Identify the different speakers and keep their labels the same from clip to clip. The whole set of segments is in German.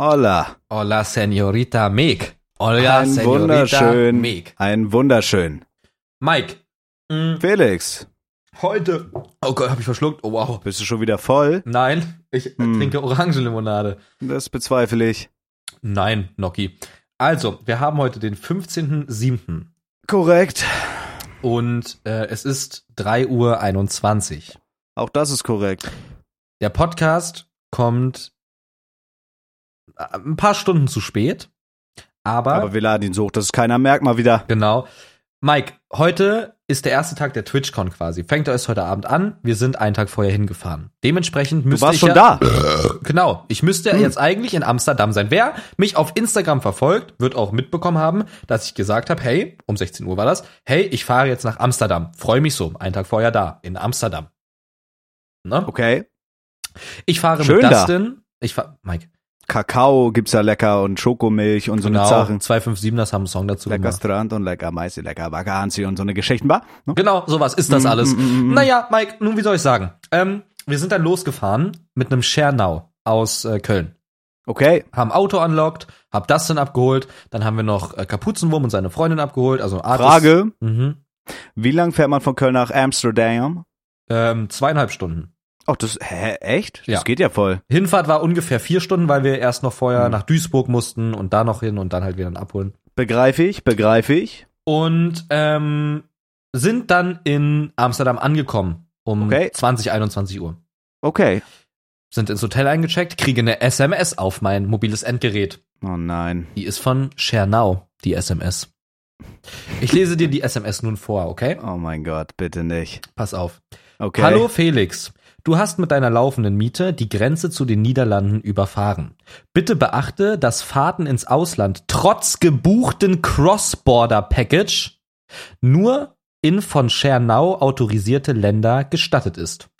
Speaker 1: Hola.
Speaker 2: Hola, Senorita Meg. Hola,
Speaker 1: Ein
Speaker 2: Senorita
Speaker 1: wunderschön.
Speaker 2: Meg.
Speaker 1: Ein wunderschön.
Speaker 2: Mike, mh,
Speaker 1: Felix,
Speaker 2: heute. Oh Gott, hab ich verschluckt. Oh wow.
Speaker 1: bist du schon wieder voll?
Speaker 2: Nein, ich
Speaker 1: Hm.
Speaker 2: trinke Orangenlimonade.
Speaker 1: Das bezweifle ich.
Speaker 2: Nein, Noki. Also, wir haben heute den 15.07.
Speaker 1: Korrekt.
Speaker 2: und äh, es ist 3.21 Uhr.
Speaker 1: Auch das ist korrekt.
Speaker 2: Der Podcast kommt ein paar Stunden zu spät, aber,
Speaker 1: Aber wir laden ihn so hoch, dass es keiner merkt mal wieder.
Speaker 2: genau. Mike, heute ist der erste Tag der TwitchCon quasi. Fängt erst heute Abend an. Wir sind einen Tag vorher hingefahren. Dementsprechend
Speaker 1: Du
Speaker 2: müsste
Speaker 1: warst
Speaker 2: ich
Speaker 1: schon
Speaker 2: ja,
Speaker 1: da.
Speaker 2: Genau. Ich müsste
Speaker 1: Hm.
Speaker 2: jetzt eigentlich in Amsterdam sein. Wer mich auf Instagram verfolgt, wird auch mitbekommen haben, dass ich gesagt habe, hey, um 16 Uhr war das, hey, ich fahre jetzt nach Amsterdam. Freue mich so. Einen Tag vorher da, in Amsterdam. Ne?
Speaker 1: Okay.
Speaker 2: Ich fahre
Speaker 1: Schön
Speaker 2: mit
Speaker 1: da.
Speaker 2: Dustin. Ich fahr, Mike.
Speaker 1: Kakao gibt's ja lecker und Schokomilch und so
Speaker 2: Genau.
Speaker 1: eine Sachen.
Speaker 2: 257 das haben einen Song dazu
Speaker 1: Lecker
Speaker 2: gemacht.
Speaker 1: Strand und lecker Mais, lecker Vakanzi und so eine Geschichten war. Ne?
Speaker 2: Genau, sowas ist das
Speaker 1: Mm,
Speaker 2: alles.
Speaker 1: mm, mm, mm.
Speaker 2: Naja, Mike, nun, wie soll ich sagen? Ähm, wir sind dann losgefahren mit einem Schernau aus äh, Köln.
Speaker 1: Okay.
Speaker 2: Haben Auto unlocked, hab Dustin abgeholt, dann haben wir noch äh, Kapuzenwurm und seine Freundin abgeholt, also Artis.
Speaker 1: Frage.
Speaker 2: Mhm.
Speaker 1: Wie lang fährt man von Köln nach Amsterdam?
Speaker 2: Ähm, zweieinhalb Stunden.
Speaker 1: Ach, das, hä, echt?
Speaker 2: Ja.
Speaker 1: Das geht ja voll.
Speaker 2: Hinfahrt war ungefähr vier Stunden, weil wir erst noch vorher
Speaker 1: Mhm.
Speaker 2: nach Duisburg mussten und da noch hin und dann halt wieder abholen.
Speaker 1: Begreife ich, begreife ich.
Speaker 2: Und ähm, sind dann in Amsterdam angekommen um
Speaker 1: Okay.
Speaker 2: 20, 21 Uhr.
Speaker 1: Okay.
Speaker 2: Sind ins Hotel eingecheckt, kriege eine SMS auf mein mobiles Endgerät.
Speaker 1: Oh nein.
Speaker 2: Die ist von Schernau, die SMS. Ich lese dir die SMS nun vor, okay?
Speaker 1: Oh mein Gott, bitte nicht.
Speaker 2: Pass auf.
Speaker 1: Okay.
Speaker 2: Hallo Felix. Du hast mit deiner laufenden Miete die Grenze zu den Niederlanden überfahren. Bitte beachte, dass Fahrten ins Ausland trotz gebuchten Cross-Border-Package nur in von Schernau autorisierte Länder gestattet ist.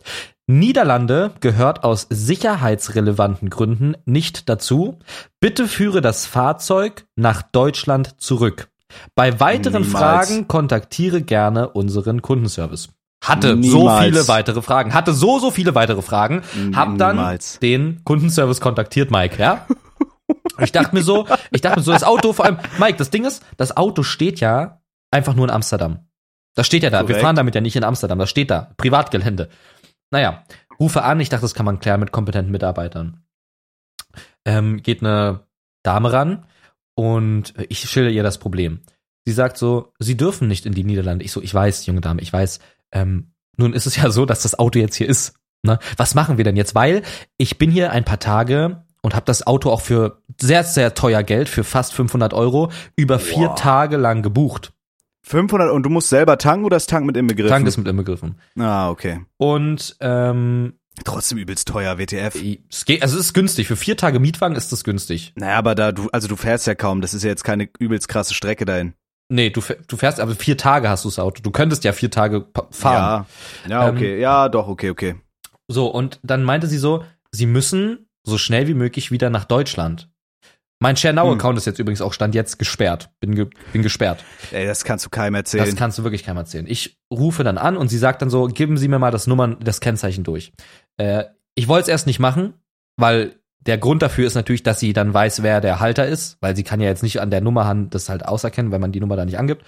Speaker 2: Niederlande gehört aus sicherheitsrelevanten Gründen nicht dazu. Bitte führe das Fahrzeug nach Deutschland zurück. Bei weiteren
Speaker 1: Niemals.
Speaker 2: Fragen kontaktiere gerne unseren Kundenservice. Hatte
Speaker 1: Niemals.
Speaker 2: so viele weitere Fragen. Hatte so, so viele weitere Fragen. Hab dann
Speaker 1: Niemals.
Speaker 2: den Kundenservice kontaktiert, Mike, ja? Ich dachte mir so, ich dachte mir so, das Auto, vor allem, Mike, das Ding ist, das Auto steht ja einfach nur in Amsterdam. Das steht ja da. Wir
Speaker 1: Korrekt.
Speaker 2: fahren damit ja nicht in Amsterdam. Das steht da. Privatgelände. Naja, rufe an. Ich dachte, das kann man klären mit kompetenten Mitarbeitern. Ähm, geht eine Dame ran und ich schilder ihr das Problem. Sie sagt so, sie dürfen nicht in die Niederlande. Ich so, ich weiß, junge Dame, ich weiß. Ähm, nun ist es ja so, dass das Auto jetzt hier ist. Ne? Was machen wir denn jetzt? Weil ich bin hier ein paar Tage und habe das Auto auch für sehr, sehr teuer Geld, für fast 500 Euro, über vier
Speaker 1: Wow.
Speaker 2: Tage lang gebucht.
Speaker 1: 500 und du musst selber tanken oder ist Tank mit inbegriffen?
Speaker 2: Tank ist mit inbegriffen.
Speaker 1: Ah, okay.
Speaker 2: Und ähm,
Speaker 1: Trotzdem übelst teuer, WTF.
Speaker 2: es geht, also es ist günstig. Für vier Tage Mietwagen ist das günstig.
Speaker 1: Naja, aber da du, also du fährst ja kaum, das ist ja jetzt keine übelst krasse Strecke dahin.
Speaker 2: Nee, du, du fährst, aber vier Tage hast du das Auto. Du könntest ja vier Tage fahren.
Speaker 1: Ja, ja,
Speaker 2: Ähm,
Speaker 1: okay, ja, doch, okay, okay.
Speaker 2: So, und dann meinte sie so, sie müssen so schnell wie möglich wieder nach Deutschland. Mein Schernau-Account ist jetzt übrigens auch Stand jetzt gesperrt. Bin, ge bin gesperrt.
Speaker 1: Ey, das kannst du keinem erzählen.
Speaker 2: Das kannst du wirklich keinem erzählen. Ich rufe dann an und sie sagt dann so, geben Sie mir mal das Nummern, das Kennzeichen durch. Äh, ich wollte es erst nicht machen, weil der Grund dafür ist natürlich, dass sie dann weiß, wer der Halter ist, weil sie kann ja jetzt nicht an der Nummer das halt auserkennen, wenn man die Nummer da nicht angibt.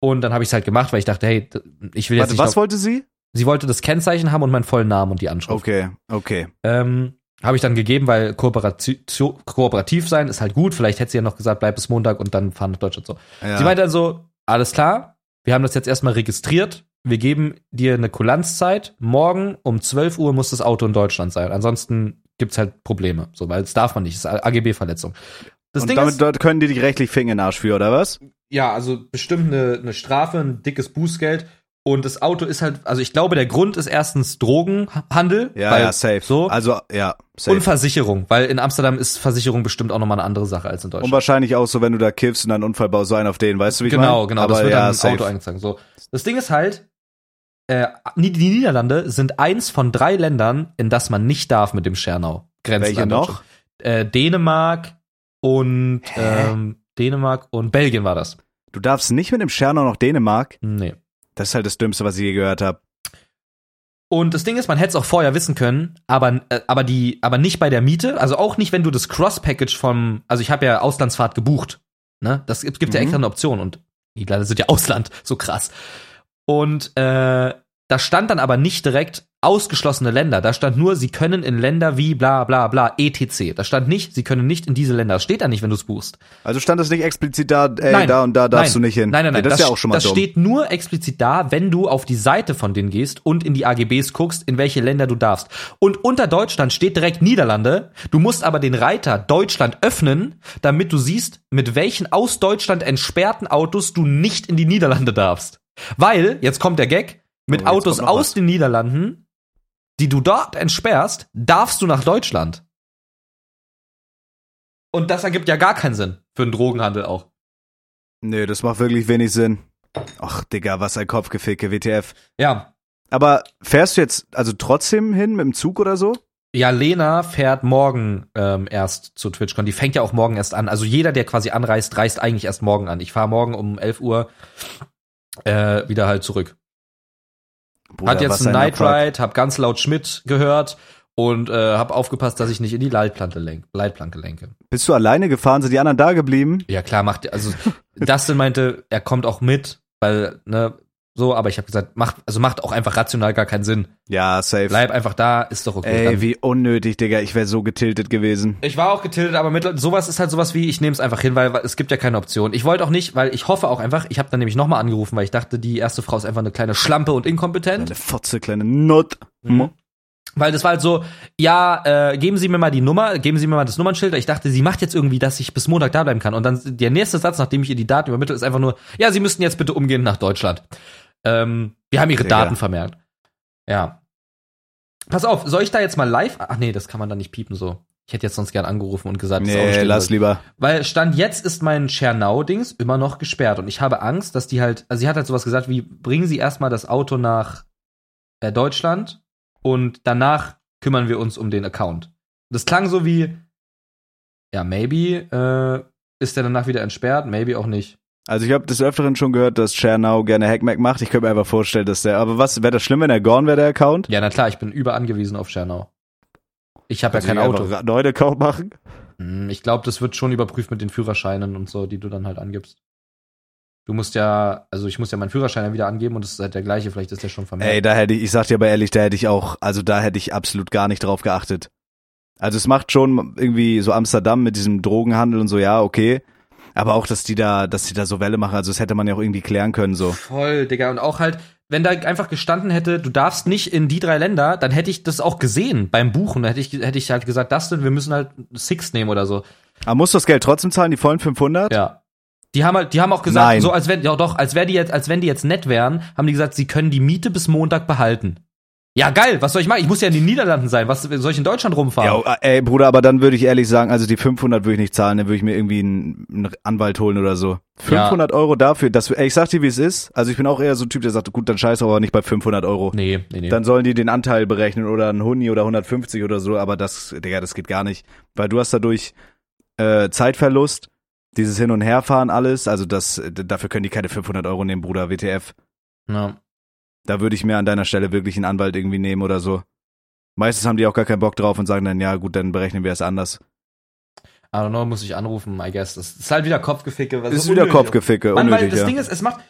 Speaker 2: Und dann habe ich es halt gemacht, weil ich dachte, hey, ich will jetzt
Speaker 1: Warte,
Speaker 2: nicht.
Speaker 1: was wollte sie?
Speaker 2: sie wollte das Kennzeichen haben und meinen vollen Namen und die Anschrift.
Speaker 1: Okay, okay.
Speaker 2: Ähm, habe ich dann gegeben, weil kooperativ, kooperativ sein ist halt gut. Vielleicht hätte sie ja noch gesagt, bleib bis Montag und dann fahren nach Deutschland so.
Speaker 1: Ja.
Speaker 2: Sie meinte dann so, alles klar, wir haben das jetzt erstmal registriert. Wir geben dir eine Kulanzzeit. Morgen um 12 Uhr muss das Auto in Deutschland sein. Ansonsten gibt's halt Probleme. So, weil das darf man nicht. Das ist AGB-Verletzung. Das
Speaker 1: und
Speaker 2: Ding
Speaker 1: damit
Speaker 2: ist,
Speaker 1: dort können die dich rechtlich Finger in den Arsch für, oder was?
Speaker 2: ja, also bestimmt eine, eine Strafe, ein dickes Bußgeld. Und das Auto ist halt, also ich glaube, der Grund ist erstens Drogenhandel.
Speaker 1: Ja,
Speaker 2: weil
Speaker 1: ja, safe.
Speaker 2: So.
Speaker 1: Also, ja, safe.
Speaker 2: Und Versicherung, weil in Amsterdam ist Versicherung bestimmt auch nochmal eine andere Sache als in
Speaker 1: Und
Speaker 2: Deutschland.
Speaker 1: wahrscheinlich auch so, wenn du da kiffst und dann einen Unfall baust, so einen auf den, weißt du, wie ich
Speaker 2: genau,
Speaker 1: meine?
Speaker 2: genau,
Speaker 1: Aber
Speaker 2: das wird
Speaker 1: ja,
Speaker 2: dann im
Speaker 1: safe.
Speaker 2: Auto eingetragen. So. Das Ding ist halt, äh, die Niederlande sind eins von drei Ländern, in das man nicht darf mit dem Schernau. Grenzen
Speaker 1: Welche noch?
Speaker 2: Äh, Dänemark und ähm, Dänemark und Belgien war das.
Speaker 1: Du darfst nicht mit dem Schernau nach Dänemark.
Speaker 2: Nee.
Speaker 1: Das ist halt das Dümmste, was ich je gehört habe.
Speaker 2: Und das Ding ist, man hätte es auch vorher wissen können, aber, äh, aber, die, aber nicht bei der Miete, also auch nicht, wenn du das Cross-Package vom, also ich habe ja Auslandsfahrt gebucht. Ne? Das gibt, gibt ja
Speaker 1: Mhm.
Speaker 2: extra eine Option und die Länder sind ja Ausland, so krass. Und äh, da stand dann aber nicht direkt ausgeschlossene Länder. Da stand nur, sie können in Länder wie bla bla bla etc. Da stand nicht, sie können nicht in diese Länder. Das steht da nicht, wenn du es buchst.
Speaker 1: Also stand das nicht explizit da, ey,
Speaker 2: Nein.
Speaker 1: da und da darfst
Speaker 2: nein.
Speaker 1: du nicht hin.
Speaker 2: Nein, nein, nein.
Speaker 1: Ja, das, ist ja auch schon mal
Speaker 2: das
Speaker 1: dumm.
Speaker 2: steht nur explizit da, wenn du auf die Seite von denen gehst und in die AGBs guckst, in welche Länder du darfst. Und unter Deutschland steht direkt Niederlande. Du musst aber den Reiter Deutschland öffnen, damit du siehst, mit welchen aus Deutschland entsperrten Autos du nicht in die Niederlande darfst. Weil, jetzt kommt der Gag, mit
Speaker 1: Oh,
Speaker 2: Autos aus
Speaker 1: was.
Speaker 2: den Niederlanden, die du dort entsperrst, darfst du nach Deutschland. Und das ergibt ja gar keinen Sinn für einen Drogenhandel auch.
Speaker 1: Nee, das macht wirklich wenig Sinn. Ach, Digga, was ein Kopfgeficke, WTF.
Speaker 2: Ja,
Speaker 1: Aber fährst du jetzt also trotzdem hin mit dem Zug oder so?
Speaker 2: Ja, Lena fährt morgen ähm, erst zu TwitchCon. Die fängt ja auch morgen erst an. Also jeder, der quasi anreist, reist eigentlich erst morgen an. Ich fahre morgen um 11 Uhr äh, wieder halt zurück.
Speaker 1: Bruder,
Speaker 2: Hat jetzt einen
Speaker 1: ein
Speaker 2: Night. Ride, hab ganz laut Schmidt gehört und äh, hab aufgepasst, dass ich nicht in die Leitplanke, lenk, Leitplanke lenke.
Speaker 1: Bist du alleine gefahren? Sind die anderen da geblieben?
Speaker 2: Ja klar, macht also Dustin meinte, er kommt auch mit, weil ne so, aber ich habe gesagt, macht also macht auch einfach rational gar keinen Sinn.
Speaker 1: Ja, safe.
Speaker 2: Bleib einfach da, ist doch okay.
Speaker 1: Ey,
Speaker 2: Dann-
Speaker 1: wie unnötig, Digga. Ich wäre so getiltet gewesen.
Speaker 2: Ich war auch getiltet, aber mit, sowas ist halt sowas wie, ich nehme es einfach hin, weil es gibt ja keine Option. Ich wollte auch nicht, weil ich hoffe auch einfach, ich habe dann nämlich nochmal angerufen, weil ich dachte, die erste Frau ist einfach eine kleine Schlampe und inkompetent.
Speaker 1: Eine Fotze, kleine Not.
Speaker 2: Mhm. Weil das war halt so, ja, äh, geben Sie mir mal die Nummer, geben Sie mir mal das Nummernschild. Ich dachte, sie macht jetzt irgendwie, dass ich bis Montag da bleiben kann. Und dann der nächste Satz, nachdem ich ihr die Daten übermittle, ist einfach nur, ja, Sie müssten jetzt bitte umgehend nach Deutschland. Ähm, wir haben Ihre
Speaker 1: Digga.
Speaker 2: Daten vermerkt. Ja. Pass auf, soll ich da jetzt mal live? Ach nee, das kann man da nicht piepen so. Ich hätte jetzt sonst gern angerufen und gesagt,
Speaker 1: Nee, lass
Speaker 2: dort.
Speaker 1: lieber.
Speaker 2: Weil Stand jetzt ist mein Schernau-Dings immer noch gesperrt und ich habe Angst, dass die halt, also sie hat halt sowas gesagt wie, bringen Sie erstmal das Auto nach äh, Deutschland und danach kümmern wir uns um den Account. Das klang so wie, ja, maybe äh, ist der danach wieder entsperrt, maybe auch nicht.
Speaker 1: Also ich habe des Öfteren schon gehört, dass Chernau gerne Hackmack macht. Ich könnte mir einfach vorstellen, dass der. Aber was, wäre das schlimm, wenn er gone wäre, der Account?
Speaker 2: Ja, na klar, ich bin über angewiesen auf Schernau. Ich habe ja kein
Speaker 1: Also
Speaker 2: Auto.
Speaker 1: einfach einen neuen Account machen?
Speaker 2: Hm, Ich glaube, das wird schon überprüft mit den Führerscheinen und so, die du dann halt angibst. Du musst ja, also ich muss ja meinen Führerschein ja wieder angeben und das ist halt der gleiche, vielleicht ist der schon vermerkt.
Speaker 1: Ey, da hätte ich, ich sag dir aber ehrlich, da hätte ich auch, also da hätte ich absolut gar nicht drauf geachtet. Also es macht schon irgendwie so Amsterdam mit diesem Drogenhandel und so, ja, okay. Aber auch, dass die da, dass die da so Welle machen, also das hätte man ja auch irgendwie klären können, so.
Speaker 2: Voll, Digga. Und auch halt, wenn da einfach gestanden hätte, du darfst nicht in die drei Länder, dann hätte ich das auch gesehen beim Buchen. Da hätte ich, hätte ich halt gesagt, Dustin, wir müssen halt Six nehmen oder so.
Speaker 1: Aber musst du das Geld trotzdem zahlen, die vollen 500?
Speaker 2: Ja. Die haben halt, die haben auch gesagt,
Speaker 1: Nein.
Speaker 2: so als wenn, ja doch, als wäre die jetzt, als wenn die jetzt nett wären, haben die gesagt, sie können die Miete bis Montag behalten. Ja, geil, was soll ich machen? Ich muss ja in den Niederlanden sein. Was soll ich in Deutschland rumfahren?
Speaker 1: Ja, ey, Bruder, aber dann würde ich ehrlich sagen, also die 500 würde ich nicht zahlen, dann würde ich mir irgendwie einen, einen Anwalt holen oder so. 500 Euro dafür, dass, ey, ich sag dir, wie es ist. Also ich bin auch eher so ein Typ, der sagt, gut, dann scheiß aber nicht bei 500 Euro.
Speaker 2: Nee, nee, nee.
Speaker 1: Dann sollen die den Anteil berechnen oder ein Huni oder 150 oder so, aber das, Digga, das geht gar nicht. Weil du hast dadurch äh, Zeitverlust, dieses Hin- und Herfahren, alles, also das, dafür können die keine 500 Euro nehmen, Bruder, WTF.
Speaker 2: ja.
Speaker 1: Da würde ich mir an deiner Stelle wirklich einen Anwalt irgendwie nehmen oder so. Meistens haben die auch gar keinen Bock drauf und sagen dann, ja gut, dann berechnen wir es anders.
Speaker 2: I don't know, muss ich anrufen, I guess. Das ist halt wieder Kopfgeficke. was
Speaker 1: ist
Speaker 2: so
Speaker 1: wieder
Speaker 2: unnötig.
Speaker 1: Kopfgeficke,
Speaker 2: Mann, weil
Speaker 1: unnötig,
Speaker 2: das
Speaker 1: ja.
Speaker 2: Ding ist, es macht,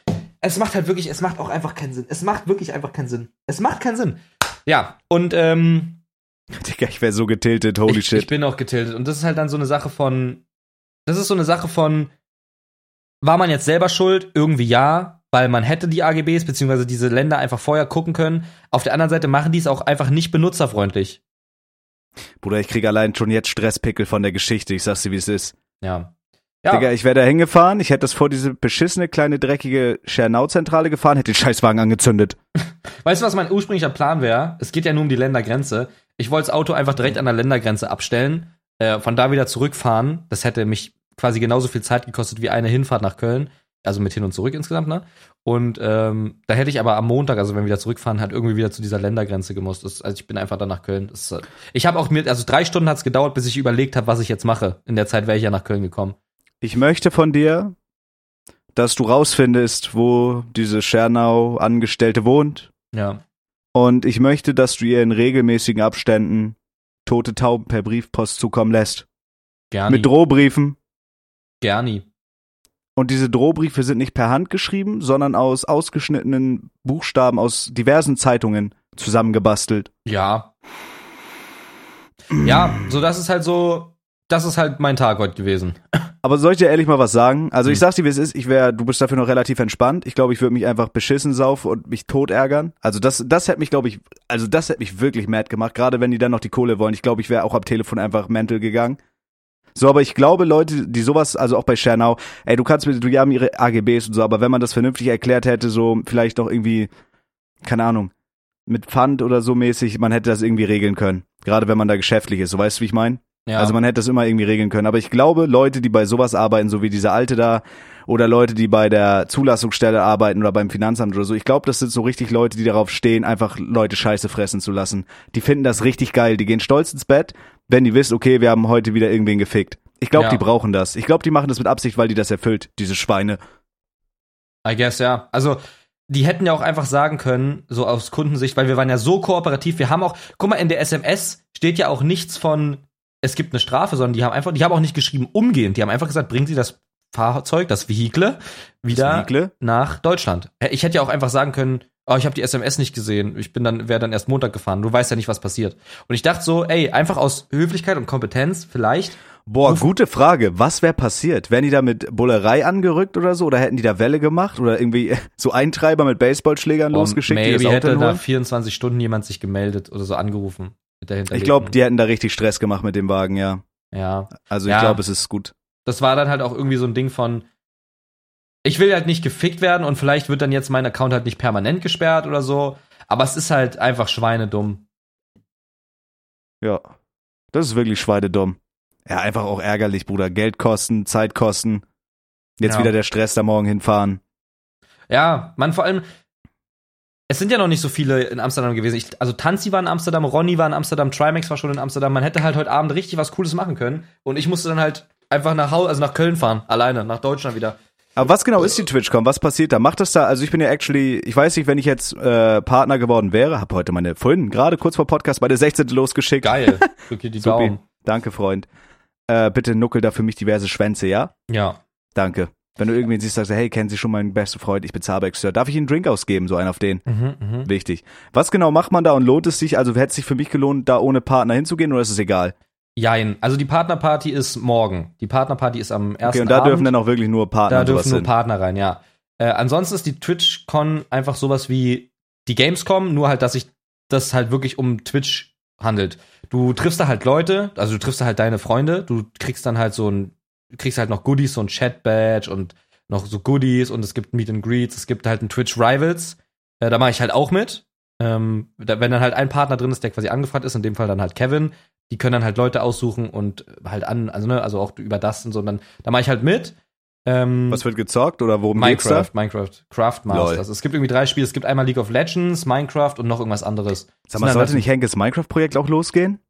Speaker 2: es macht halt wirklich, es macht auch einfach keinen Sinn. Es macht wirklich einfach keinen Sinn. Es macht keinen Sinn. Ja, und ähm,
Speaker 1: Digga, ich wäre so getiltet, holy
Speaker 2: ich,
Speaker 1: shit.
Speaker 2: ich bin auch getiltet. Und das ist halt dann so eine Sache von, das ist so eine Sache von, war man jetzt selber schuld? Irgendwie ja, weil man hätte die AGBs beziehungsweise diese Länder einfach vorher gucken können. Auf der anderen Seite machen die es auch einfach nicht benutzerfreundlich.
Speaker 1: Bruder, ich krieg allein schon jetzt Stresspickel von der Geschichte, ich sag's dir, wie es ist.
Speaker 2: Ja. Ja,
Speaker 1: Digga, ich wäre da hingefahren, ich hätte das vor diese beschissene kleine dreckige Schernau-Zentrale gefahren, hätte den Scheißwagen angezündet.
Speaker 2: Weißt du, was mein ursprünglicher Plan wäre? Es geht ja nur um die Ländergrenze. Ich wollte das Auto einfach direkt an der Ländergrenze abstellen, äh, von da wieder zurückfahren. Das hätte mich quasi genauso viel Zeit gekostet wie eine Hinfahrt nach Köln. Also mit hin und zurück insgesamt, ne? Und ähm, da hätte ich aber am Montag, also wenn wir wieder zurückfahren, halt irgendwie wieder zu dieser Ländergrenze gemusst. Das, also ich bin einfach dann nach Köln. Das, äh, ich habe auch mir, also drei Stunden hat's gedauert, bis ich überlegt habe, was ich jetzt mache. In der Zeit wäre ich ja nach Köln gekommen.
Speaker 1: Ich möchte von dir, dass du rausfindest, wo diese Schernau-Angestellte wohnt
Speaker 2: Ja.
Speaker 1: Und ich möchte, dass du ihr in regelmäßigen Abständen tote Tauben per Briefpost zukommen lässt.
Speaker 2: Gerne.
Speaker 1: Mit Drohbriefen.
Speaker 2: Gerne.
Speaker 1: Und diese Drohbriefe sind nicht per Hand geschrieben, sondern aus ausgeschnittenen Buchstaben aus diversen Zeitungen zusammengebastelt.
Speaker 2: Ja. Ja, so das ist halt so, das ist halt mein Tag heute gewesen.
Speaker 1: Aber soll ich dir ehrlich mal was sagen? Also ich
Speaker 2: Hm.
Speaker 1: sag's dir, wie es ist. Ich wäre, du bist dafür noch relativ entspannt. Ich glaube, ich würde mich einfach beschissen saufen und mich tot ärgern. Also das, das hätte mich, glaube ich, also das hätte mich wirklich mad gemacht. Gerade wenn die dann noch die Kohle wollen. Ich glaube, ich wäre auch am Telefon einfach mental gegangen. So, aber ich glaube, Leute, die sowas, also auch bei Schernau, ey, du kannst mir, du die haben ihre AGBs und so, aber wenn man das vernünftig erklärt hätte, so vielleicht noch irgendwie, keine Ahnung, mit Pfand oder so mäßig, man hätte das irgendwie regeln können. Gerade wenn man da geschäftlich ist, so weißt du, wie ich meine?
Speaker 2: Ja.
Speaker 1: Also man hätte das immer irgendwie regeln können. Aber ich glaube, Leute, die bei sowas arbeiten, so wie diese Alte da, oder Leute, die bei der Zulassungsstelle arbeiten oder beim Finanzamt oder so, ich glaube, das sind so richtig Leute, die darauf stehen, einfach Leute Scheiße fressen zu lassen. Die finden das richtig geil. Die gehen stolz ins Bett, wenn die wissen, okay, wir haben heute wieder irgendwen gefickt. Ich glaube,
Speaker 2: Ja.
Speaker 1: die brauchen das. Ich glaube, die machen das mit Absicht, weil die das erfüllt, diese Schweine.
Speaker 2: I guess, ja. Also, die hätten ja auch einfach sagen können, so aus Kundensicht, weil wir waren ja so kooperativ. Wir haben auch, guck mal, in der SMS steht ja auch nichts von, es gibt eine Strafe, sondern die haben einfach, die haben auch nicht geschrieben umgehend. Die haben einfach gesagt, bringen Sie das Fahrzeug, das Vehikle, wieder
Speaker 1: Vehicle?
Speaker 2: nach Deutschland. Äh, Ich hätte ja auch einfach sagen können, oh, ich habe die SMS nicht gesehen. Ich bin dann, wäre dann erst Montag gefahren. Du weißt ja nicht, was passiert. Und ich dachte so, ey, einfach aus Höflichkeit und Kompetenz vielleicht.
Speaker 1: Boah,
Speaker 2: Ruf-
Speaker 1: gute Frage. Was wäre passiert? Wären die da mit Bullerei angerückt oder so? Oder hätten die da Welle gemacht? Oder irgendwie so Eintreiber mit Baseballschlägern losgeschickt? die das
Speaker 2: maybe hätte
Speaker 1: holen?
Speaker 2: 24 Stunden jemand sich gemeldet oder so angerufen. Mit der
Speaker 1: Ich glaube, die hätten da richtig Stress gemacht mit dem Wagen, ja.
Speaker 2: Ja.
Speaker 1: Also ich
Speaker 2: Ja.
Speaker 1: glaube, es ist gut.
Speaker 2: Das war dann halt auch irgendwie so ein Ding von, ich will halt nicht gefickt werden und vielleicht wird dann jetzt mein Account halt nicht permanent gesperrt oder so. Aber es ist halt einfach schweinedumm.
Speaker 1: Ja. Das ist wirklich schweinedumm. Ja, einfach auch ärgerlich, Bruder. Geld kosten, Zeit kosten. Jetzt
Speaker 2: Ja.
Speaker 1: wieder der Stress da morgen hinfahren.
Speaker 2: Ja, man vor allem, es sind ja noch nicht so viele in Amsterdam gewesen. Ich, also Tanzi war in Amsterdam, Ronny war in Amsterdam, Trimax war schon in Amsterdam. Man hätte halt heute Abend richtig was Cooles machen können. Und ich musste dann halt einfach nach Hause, also nach Köln fahren, alleine, nach Deutschland wieder.
Speaker 1: Aber was genau ist die TwitchCon? Was passiert da? Macht das da? Also ich bin ja actually, ich weiß nicht, wenn ich jetzt äh, Partner geworden wäre, habe heute meine vorhin gerade kurz vor Podcast bei der 16. losgeschickt.
Speaker 2: Geil. Drück dir die
Speaker 1: Supi.
Speaker 2: Daumen.
Speaker 1: Danke, Freund. Äh, bitte nuckel da für mich diverse Schwänze, ja?
Speaker 2: Ja.
Speaker 1: Danke. Wenn du irgendwen siehst, sagst du, hey, kennen Sie schon meinen besten Freund? Ich bezahle extra. Darf ich Ihnen einen Drink ausgeben? So einen auf den.
Speaker 2: Mhm, mhm.
Speaker 1: Wichtig. Was genau macht man da und lohnt es sich? Also hätte es sich für mich gelohnt, da ohne Partner hinzugehen oder ist es egal?
Speaker 2: Jein. Also die Partnerparty ist morgen. Die Partnerparty ist am ersten
Speaker 1: Okay, und da
Speaker 2: Abend.
Speaker 1: dürfen dann auch wirklich nur Partner
Speaker 2: Da
Speaker 1: und sowas
Speaker 2: dürfen nur
Speaker 1: hin.
Speaker 2: Partner rein, ja. Äh, ansonsten ist die TwitchCon einfach sowas wie die Gamescom, nur halt, dass sich das halt wirklich um Twitch handelt. Du triffst da halt Leute, also du triffst da halt deine Freunde, du kriegst dann halt so ein, du kriegst halt noch Goodies, so ein Chat-Badge und noch so Goodies und es gibt Meet and Greets, es gibt halt ein Twitch Rivals, äh, da mache ich halt auch mit. Ähm, da, wenn dann halt ein Partner drin ist, der quasi angefragt ist, in dem Fall dann halt Kevin, die können dann halt Leute aussuchen und halt an, also ne, also auch über das und so, und dann, da mache ich halt mit. Ähm,
Speaker 1: Was wird gezockt oder worum geht's da?
Speaker 2: Minecraft, Minecraft, Craft Masters.
Speaker 1: Lol.
Speaker 2: Es gibt irgendwie drei Spiele. Es gibt einmal League of Legends, Minecraft und noch irgendwas anderes.
Speaker 1: Sag mal, sollte
Speaker 2: dann-
Speaker 1: nicht Henkes Minecraft-Projekt auch losgehen?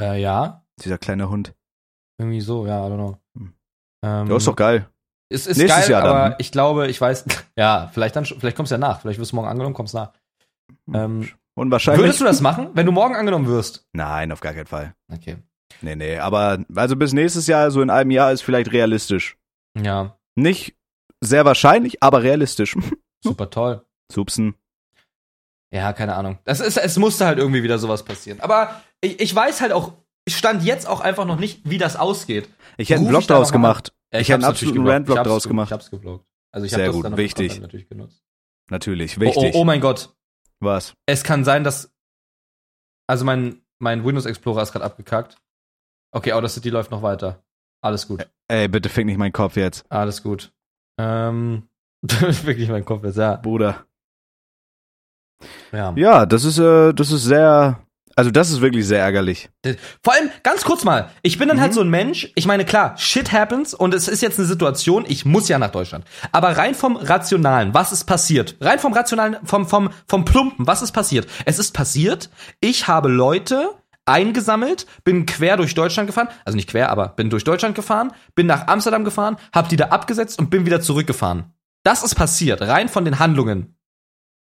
Speaker 2: Äh, ja,
Speaker 1: Dieser kleine Hund.
Speaker 2: irgendwie so, ja, I don't know.
Speaker 1: Hm.
Speaker 2: Ähm,
Speaker 1: Ja, ist doch geil.
Speaker 2: Es ist
Speaker 1: Nächstes
Speaker 2: geil,
Speaker 1: Jahr dann,
Speaker 2: aber
Speaker 1: hm?
Speaker 2: ich glaube, ich weiß, ja, vielleicht dann, vielleicht kommst du ja nach. Vielleicht wirst du morgen angenommen, kommst nach. Ähm,
Speaker 1: Unwahrscheinlich.
Speaker 2: würdest du das machen, wenn du morgen angenommen wirst?
Speaker 1: Nein, auf gar keinen Fall.
Speaker 2: Okay.
Speaker 1: Nee, nee. Aber also bis nächstes Jahr, so in einem Jahr, ist vielleicht realistisch.
Speaker 2: Ja,
Speaker 1: Nicht sehr wahrscheinlich, aber realistisch.
Speaker 2: super toll.
Speaker 1: Supsen.
Speaker 2: Ja, keine Ahnung. Das ist, es musste halt irgendwie wieder sowas passieren. Aber ich, ich weiß halt auch, ich stand jetzt auch einfach noch nicht, wie das ausgeht.
Speaker 1: Ich hätte einen Blog
Speaker 2: ich
Speaker 1: draus gemacht.
Speaker 2: Ja,
Speaker 1: Ich hätte einen absoluten. Rant-Blog
Speaker 2: Ich
Speaker 1: draus
Speaker 2: ge-
Speaker 1: gemacht.
Speaker 2: Ich hab's geblockt. Also ich
Speaker 1: Sehr
Speaker 2: hab das
Speaker 1: gut,
Speaker 2: dann
Speaker 1: wichtig.
Speaker 2: Natürlich genutzt.
Speaker 1: Natürlich,
Speaker 2: Oh,
Speaker 1: wichtig.
Speaker 2: oh, oh mein Gott.
Speaker 1: Was?
Speaker 2: Es kann sein, dass. Also mein, mein Windows Explorer ist gerade abgekackt. Okay, Audacity läuft noch weiter. Alles gut.
Speaker 1: Ey, bitte fick nicht meinen Kopf jetzt.
Speaker 2: Alles gut. Ähm. wirklich mein Kopf jetzt, ja.
Speaker 1: Bruder.
Speaker 2: ja.
Speaker 1: Ja, das ist, äh, das ist sehr, also das ist wirklich sehr ärgerlich.
Speaker 2: Vor allem, ganz kurz mal, ich bin dann
Speaker 1: Mhm.
Speaker 2: halt so ein Mensch, ich meine, klar, shit happens und es ist jetzt eine Situation, ich muss ja nach Deutschland. Aber rein vom Rationalen, was ist passiert? Rein vom Rationalen, vom, vom, vom Plumpen, was ist passiert? Es ist passiert, ich habe Leute eingesammelt, bin quer durch Deutschland gefahren, also nicht quer, aber bin durch Deutschland gefahren, bin nach Amsterdam gefahren, hab die da abgesetzt und bin wieder zurückgefahren. Das ist passiert, rein von den Handlungen.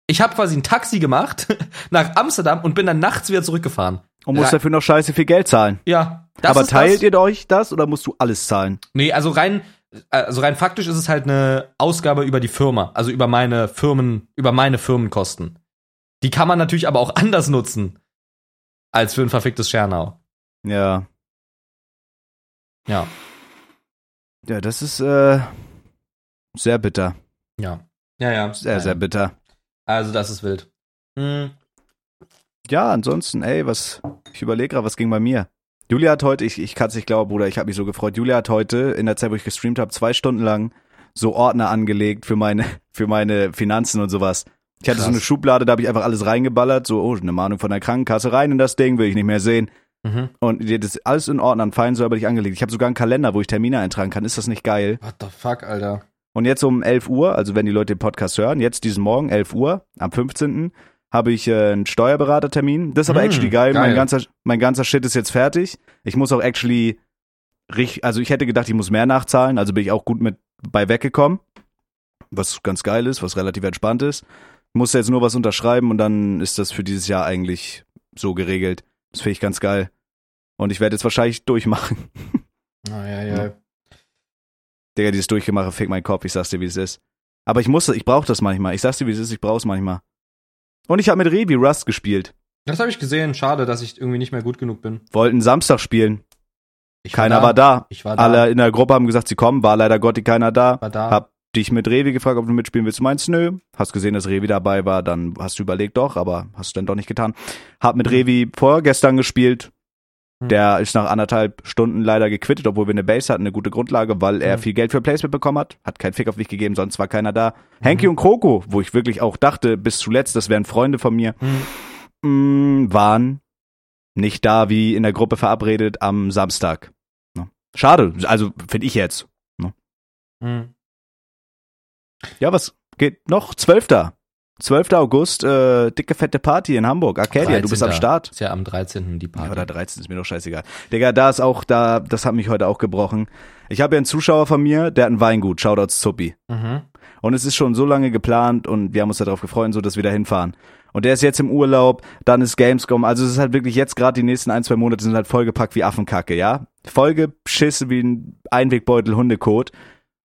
Speaker 2: Ich habe quasi ein Taxi gemacht nach Amsterdam und bin dann nachts wieder zurückgefahren.
Speaker 1: Und musst dafür noch scheiße viel Geld zahlen.
Speaker 2: Ja.
Speaker 1: Aber teilt
Speaker 2: das.
Speaker 1: ihr euch das oder musst du alles zahlen?
Speaker 2: Nee, also rein, also rein faktisch ist es halt eine Ausgabe über die Firma, also über meine Firmen, über meine Firmenkosten. Die kann man natürlich aber auch anders nutzen als für ein verficktes Schernau.
Speaker 1: Ja.
Speaker 2: Ja,
Speaker 1: Ja, das ist äh, sehr bitter.
Speaker 2: ja, ja, ja.
Speaker 1: Sehr, sehr bitter.
Speaker 2: Also das ist wild. Hm,
Speaker 1: Ja, ansonsten, ey, was, ich überlege gerade, was ging bei mir? Julia hat heute, ich, ich kann es nicht glauben, Bruder, ich habe mich so gefreut. Julia hat heute, in der Zeit, wo ich gestreamt habe, zwei Stunden lang so Ordner angelegt für meine, für meine Finanzen und sowas. Ich hatte so
Speaker 2: Krass.
Speaker 1: eine Schublade, da habe ich einfach alles reingeballert, so, oh, eine Mahnung von der Krankenkasse, rein in das Ding, will ich nicht mehr sehen.
Speaker 2: mhm.
Speaker 1: Und das ist alles in Ordnern, fein säuberlich angelegt. Ich habe sogar einen Kalender, wo ich Termine eintragen kann. Ist das nicht geil?
Speaker 2: What the fuck, Alter?
Speaker 1: Und jetzt um 11 Uhr, also wenn die Leute den Podcast hören, jetzt diesen Morgen, 11 Uhr, am 15. habe ich äh, einen Steuerberatertermin. Das ist aber
Speaker 2: Mm,
Speaker 1: actually geil.
Speaker 2: geil.
Speaker 1: Mein ganzer, mein ganzer Shit ist jetzt fertig. Ich muss auch actually, also ich hätte gedacht, ich muss mehr nachzahlen, also bin ich auch gut mit bei weggekommen. Was ganz geil ist, was relativ entspannt ist. Muss jetzt nur was unterschreiben und dann ist das für dieses Jahr eigentlich so geregelt. Das finde ich ganz geil. Und ich werde jetzt wahrscheinlich durchmachen.
Speaker 2: Ah, ja, ja.
Speaker 1: Digga, dieses Durchgemache fick meinen Kopf, ich sag's dir, wie es ist. Aber ich muss, ich brauch das manchmal. Ich sag's dir, wie es ist, ich brauch's manchmal. Und ich habe mit Revi Rust gespielt.
Speaker 2: Das habe ich gesehen. Schade, dass ich irgendwie nicht mehr gut genug bin.
Speaker 1: Wollten Samstag spielen.
Speaker 2: Ich
Speaker 1: Keiner war da.
Speaker 2: Ich war da.
Speaker 1: Alle in der Gruppe haben gesagt, sie kommen, war leider Gotti keiner da.
Speaker 2: war da.
Speaker 1: Hab dich mit Revi gefragt, ob du mitspielen willst. Du meinst, nö. Hast gesehen, dass Revi dabei war, dann hast du überlegt doch, aber hast du dann doch nicht getan. Hab mit Revi vorgestern gespielt.
Speaker 2: Hm.
Speaker 1: Der ist nach anderthalb Stunden leider gequittet, obwohl wir eine Base hatten, eine gute Grundlage, weil er
Speaker 2: Hm.
Speaker 1: viel Geld für Placement bekommen hat. Hat keinen Fick auf mich gegeben, sonst war keiner da. Henky und Kroko, wo ich wirklich auch dachte, bis zuletzt, das wären Freunde von mir,
Speaker 2: Hm.
Speaker 1: mh, waren nicht da wie in der Gruppe verabredet am Samstag. Ne? Schade, also finde ich jetzt.
Speaker 2: Hm.
Speaker 1: Ja, was geht noch? 12. 12. August, äh, dicke fette Party in Hamburg. Arcadia, du bist am
Speaker 2: 13..
Speaker 1: Start.
Speaker 2: Ist ja am 13. die
Speaker 1: Ja,
Speaker 2: Party.
Speaker 1: oder 13 ist mir doch scheißegal. Digga, da ist auch, da, das hat mich heute auch gebrochen. Ich habe ja einen Zuschauer von mir, der hat ein Weingut, Shoutouts Zuppi.
Speaker 2: mhm.
Speaker 1: Und es ist schon so lange geplant und wir haben uns darauf gefreut, so dass wir da hinfahren. Und der ist jetzt im Urlaub, dann ist Gamescom. Also es ist halt wirklich jetzt gerade die nächsten ein, zwei Monate sind halt vollgepackt wie Affenkacke, ja? Vollgeschissen wie ein Einwegbeutel Hundekot.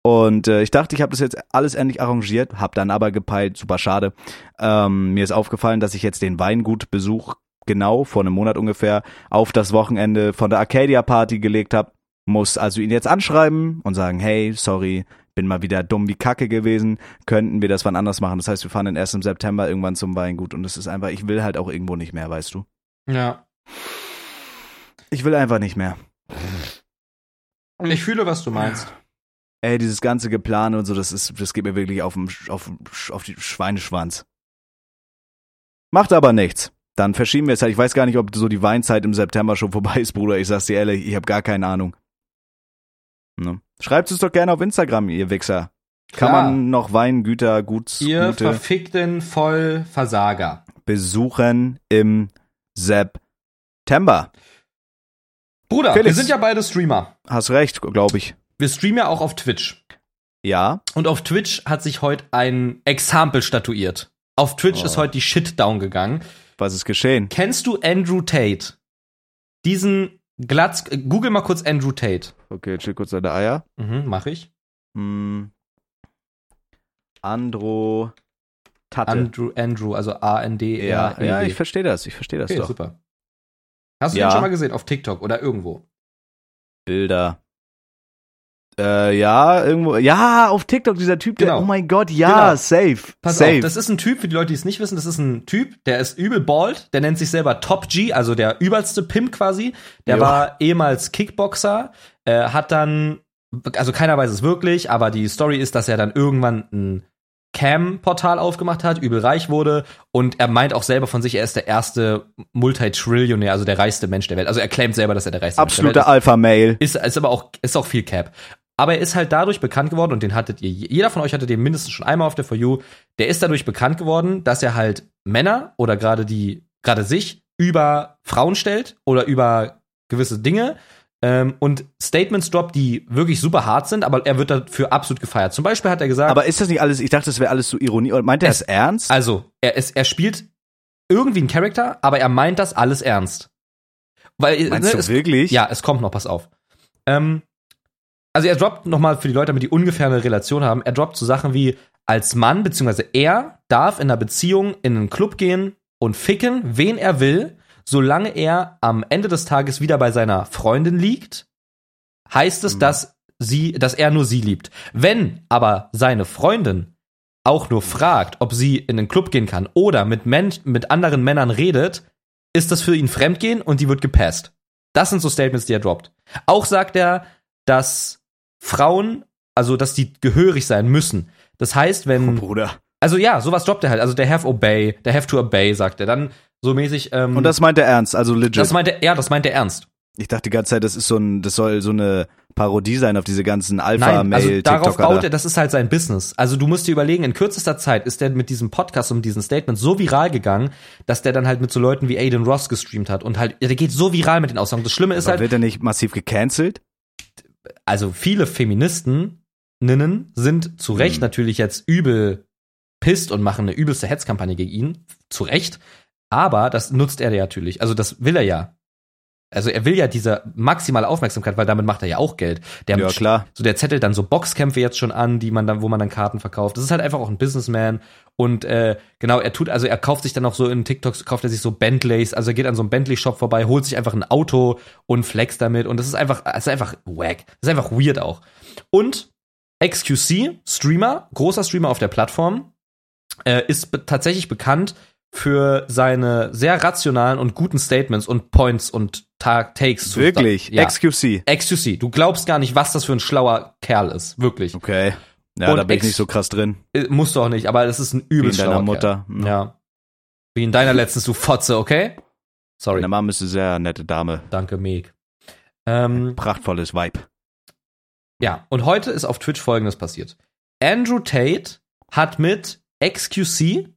Speaker 1: Und äh, ich dachte, ich habe das jetzt alles endlich arrangiert, hab dann aber gepeilt, super schade. Ähm, mir ist aufgefallen, dass ich jetzt den Weingutbesuch genau vor einem Monat ungefähr auf das Wochenende von der Arcadia Party gelegt habe. Muss also ihn jetzt anschreiben und sagen, hey, sorry, bin mal wieder dumm wie Kacke gewesen, könnten wir das wann anders machen. Das heißt, wir fahren dann erst im September irgendwann zum Weingut und es ist einfach, ich will halt auch irgendwo nicht mehr, weißt du.
Speaker 2: Ja.
Speaker 1: Ich will einfach nicht mehr.
Speaker 2: Ich fühle, was du meinst.
Speaker 1: Ey, dieses ganze Geplane und so, das ist, das geht mir wirklich auf den, auf, auf die Schweineschwanz. Macht aber nichts. Dann verschieben wir es halt. Ich weiß gar nicht, ob so die Weinzeit im September schon vorbei ist, Bruder. Ich sag's dir ehrlich, ich habe gar keine Ahnung. Ne? Schreibt es doch gerne auf Instagram, ihr Wichser. Kann
Speaker 2: Klar.
Speaker 1: man noch Weingüter, Guts,
Speaker 2: Ihr
Speaker 1: gute
Speaker 2: verfickten Vollversager.
Speaker 1: besuchen im September?
Speaker 2: Bruder,
Speaker 1: Felix.
Speaker 2: wir sind ja beide Streamer.
Speaker 1: Hast recht, glaube ich.
Speaker 2: Wir streamen ja auch auf Twitch.
Speaker 1: Ja.
Speaker 2: Und auf Twitch hat sich heute ein Exempel statuiert. Auf Twitch
Speaker 1: Oh.
Speaker 2: ist heute die Shit down gegangen.
Speaker 1: Was ist geschehen?
Speaker 2: Kennst du Andrew Tate? Diesen Glatz. Google mal kurz Andrew Tate.
Speaker 1: Okay, chill kurz deine Eier.
Speaker 2: Mhm, mach ich.
Speaker 1: Hm. Andro Tatte.
Speaker 2: Andrew, Andrew, also A-N-D-R.
Speaker 1: ja, ja, ich verstehe das. Ich verstehe das
Speaker 2: Okay,
Speaker 1: doch.
Speaker 2: super. Hast du
Speaker 1: Ja.
Speaker 2: den schon mal gesehen auf TikTok oder irgendwo?
Speaker 1: Bilder. Äh, ja, irgendwo. Ja, auf TikTok, dieser Typ, der,
Speaker 2: Genau.
Speaker 1: oh mein Gott, ja,
Speaker 2: Genau.
Speaker 1: safe.
Speaker 2: Pass
Speaker 1: safe.
Speaker 2: auf, das ist ein Typ, für die Leute, die es nicht wissen, das ist ein Typ, der ist übel bald, der nennt sich selber Top G, also der übelste Pimp quasi. Der
Speaker 1: Jo.
Speaker 2: war ehemals Kickboxer, äh, hat dann, also keiner weiß es wirklich, aber die Story ist, dass er dann irgendwann ein Cam-Portal aufgemacht hat, übel reich wurde und er meint auch selber von sich, er ist der erste Multitrillionär, also der reichste Mensch der Welt. Also er claimt selber, dass er der reichste Mensch der Welt
Speaker 1: Absoluter Alpha-Mail.
Speaker 2: ist, ist aber auch, ist auch viel Cap. Aber er ist halt dadurch bekannt geworden und den hattet ihr, jeder von euch hatte den mindestens schon einmal auf der For You. Der ist dadurch bekannt geworden, dass er halt Männer oder gerade die, gerade sich über Frauen stellt oder über gewisse Dinge, ähm, und Statements droppt, die wirklich super hart sind, aber er wird dafür absolut gefeiert. Zum Beispiel hat er gesagt,
Speaker 1: Aber ist das nicht alles, ich dachte, das wäre alles so Ironie. Oder meint er
Speaker 2: Es-
Speaker 1: das ernst?
Speaker 2: also er, ist, er spielt irgendwie einen Charakter, aber er meint das alles ernst. Weil
Speaker 1: Meinst
Speaker 2: ne,
Speaker 1: du
Speaker 2: es,
Speaker 1: wirklich?
Speaker 2: Ja, es kommt noch, pass auf. Ähm, also er droppt nochmal für die Leute, damit die ungefähr eine Relation haben, er droppt so Sachen wie, als Mann, beziehungsweise er darf in einer Beziehung in einen Club gehen und ficken, wen er will, solange er am Ende des Tages wieder bei seiner Freundin liegt, heißt es,
Speaker 1: Mhm.
Speaker 2: dass sie, dass er nur sie liebt. Wenn aber seine Freundin auch nur fragt, ob sie in den Club gehen kann oder mit, Men mit anderen Männern redet, ist das für ihn Fremdgehen und die wird gepasst. Das sind so Statements, die er droppt. Auch sagt er, dass Frauen, also dass die gehörig sein müssen. Das heißt,
Speaker 1: Oh,
Speaker 2: wenn,
Speaker 1: Bruder.
Speaker 2: also ja, sowas droppt er halt. Also der have obey, der have to obey, sagt er. Dann so mäßig. Ähm,
Speaker 1: Und das meint er ernst, also legit.
Speaker 2: das meint er, ja, das meint er ernst.
Speaker 1: ich dachte die ganze Zeit, das ist so ein, das soll so eine Parodie sein auf diese ganzen
Speaker 2: Nein, also darauf baut er, das ist halt sein Business. Also du musst dir überlegen, in kürzester Zeit ist der mit diesem Podcast und diesen Statements so viral gegangen, dass der dann halt mit so Leuten wie Aiden Ross gestreamt hat und halt, der geht so viral mit den Aussagen. Das Schlimme ist
Speaker 1: Aber
Speaker 2: halt,
Speaker 1: wird er nicht massiv gecancelt?
Speaker 2: Also viele Feministinnen sind zu Recht
Speaker 1: Hm.
Speaker 2: natürlich jetzt übel pisst und machen eine übelste Hetzkampagne gegen ihn. Zu Recht. Aber das nutzt er ja natürlich. Also das will er ja. Also er will ja diese maximale Aufmerksamkeit, weil damit macht er ja auch Geld. Der
Speaker 1: Ja, klar.
Speaker 2: so der zettelt dann so Boxkämpfe jetzt schon an, die man dann, wo man dann Karten verkauft. Das ist halt einfach auch ein Businessman und äh, genau, er tut, also er kauft sich dann auch so in TikToks, kauft er sich so Bentleys, also er geht an so einem Bentley-Shop vorbei, holt sich einfach ein Auto und flext damit und das ist einfach, das ist einfach wack. Das ist einfach weird auch. Und XQC, Streamer, großer Streamer auf der Plattform, äh, ist be tatsächlich bekannt für seine sehr rationalen und guten Statements und Points und Ta Takes. zu-
Speaker 1: Wirklich?
Speaker 2: Ja.
Speaker 1: XQC.
Speaker 2: XQC. Du glaubst gar nicht, was das für ein schlauer Kerl ist. Wirklich.
Speaker 1: Okay. Ja,
Speaker 2: Und
Speaker 1: da bin ich nicht so krass drin.
Speaker 2: Äh, Musst du auch nicht, aber das ist ein
Speaker 1: Wie in
Speaker 2: übelst
Speaker 1: deiner Mutter.
Speaker 2: Kerl. Ja. Wie in deiner letztens, du Fotze, okay? Sorry.
Speaker 1: Deine Mom ist eine sehr nette Dame.
Speaker 2: Danke, Meg. Ähm,
Speaker 1: Prachtvolles Vibe.
Speaker 2: ja, und heute ist auf Twitch folgendes passiert. Andrew Tate hat mit XQC,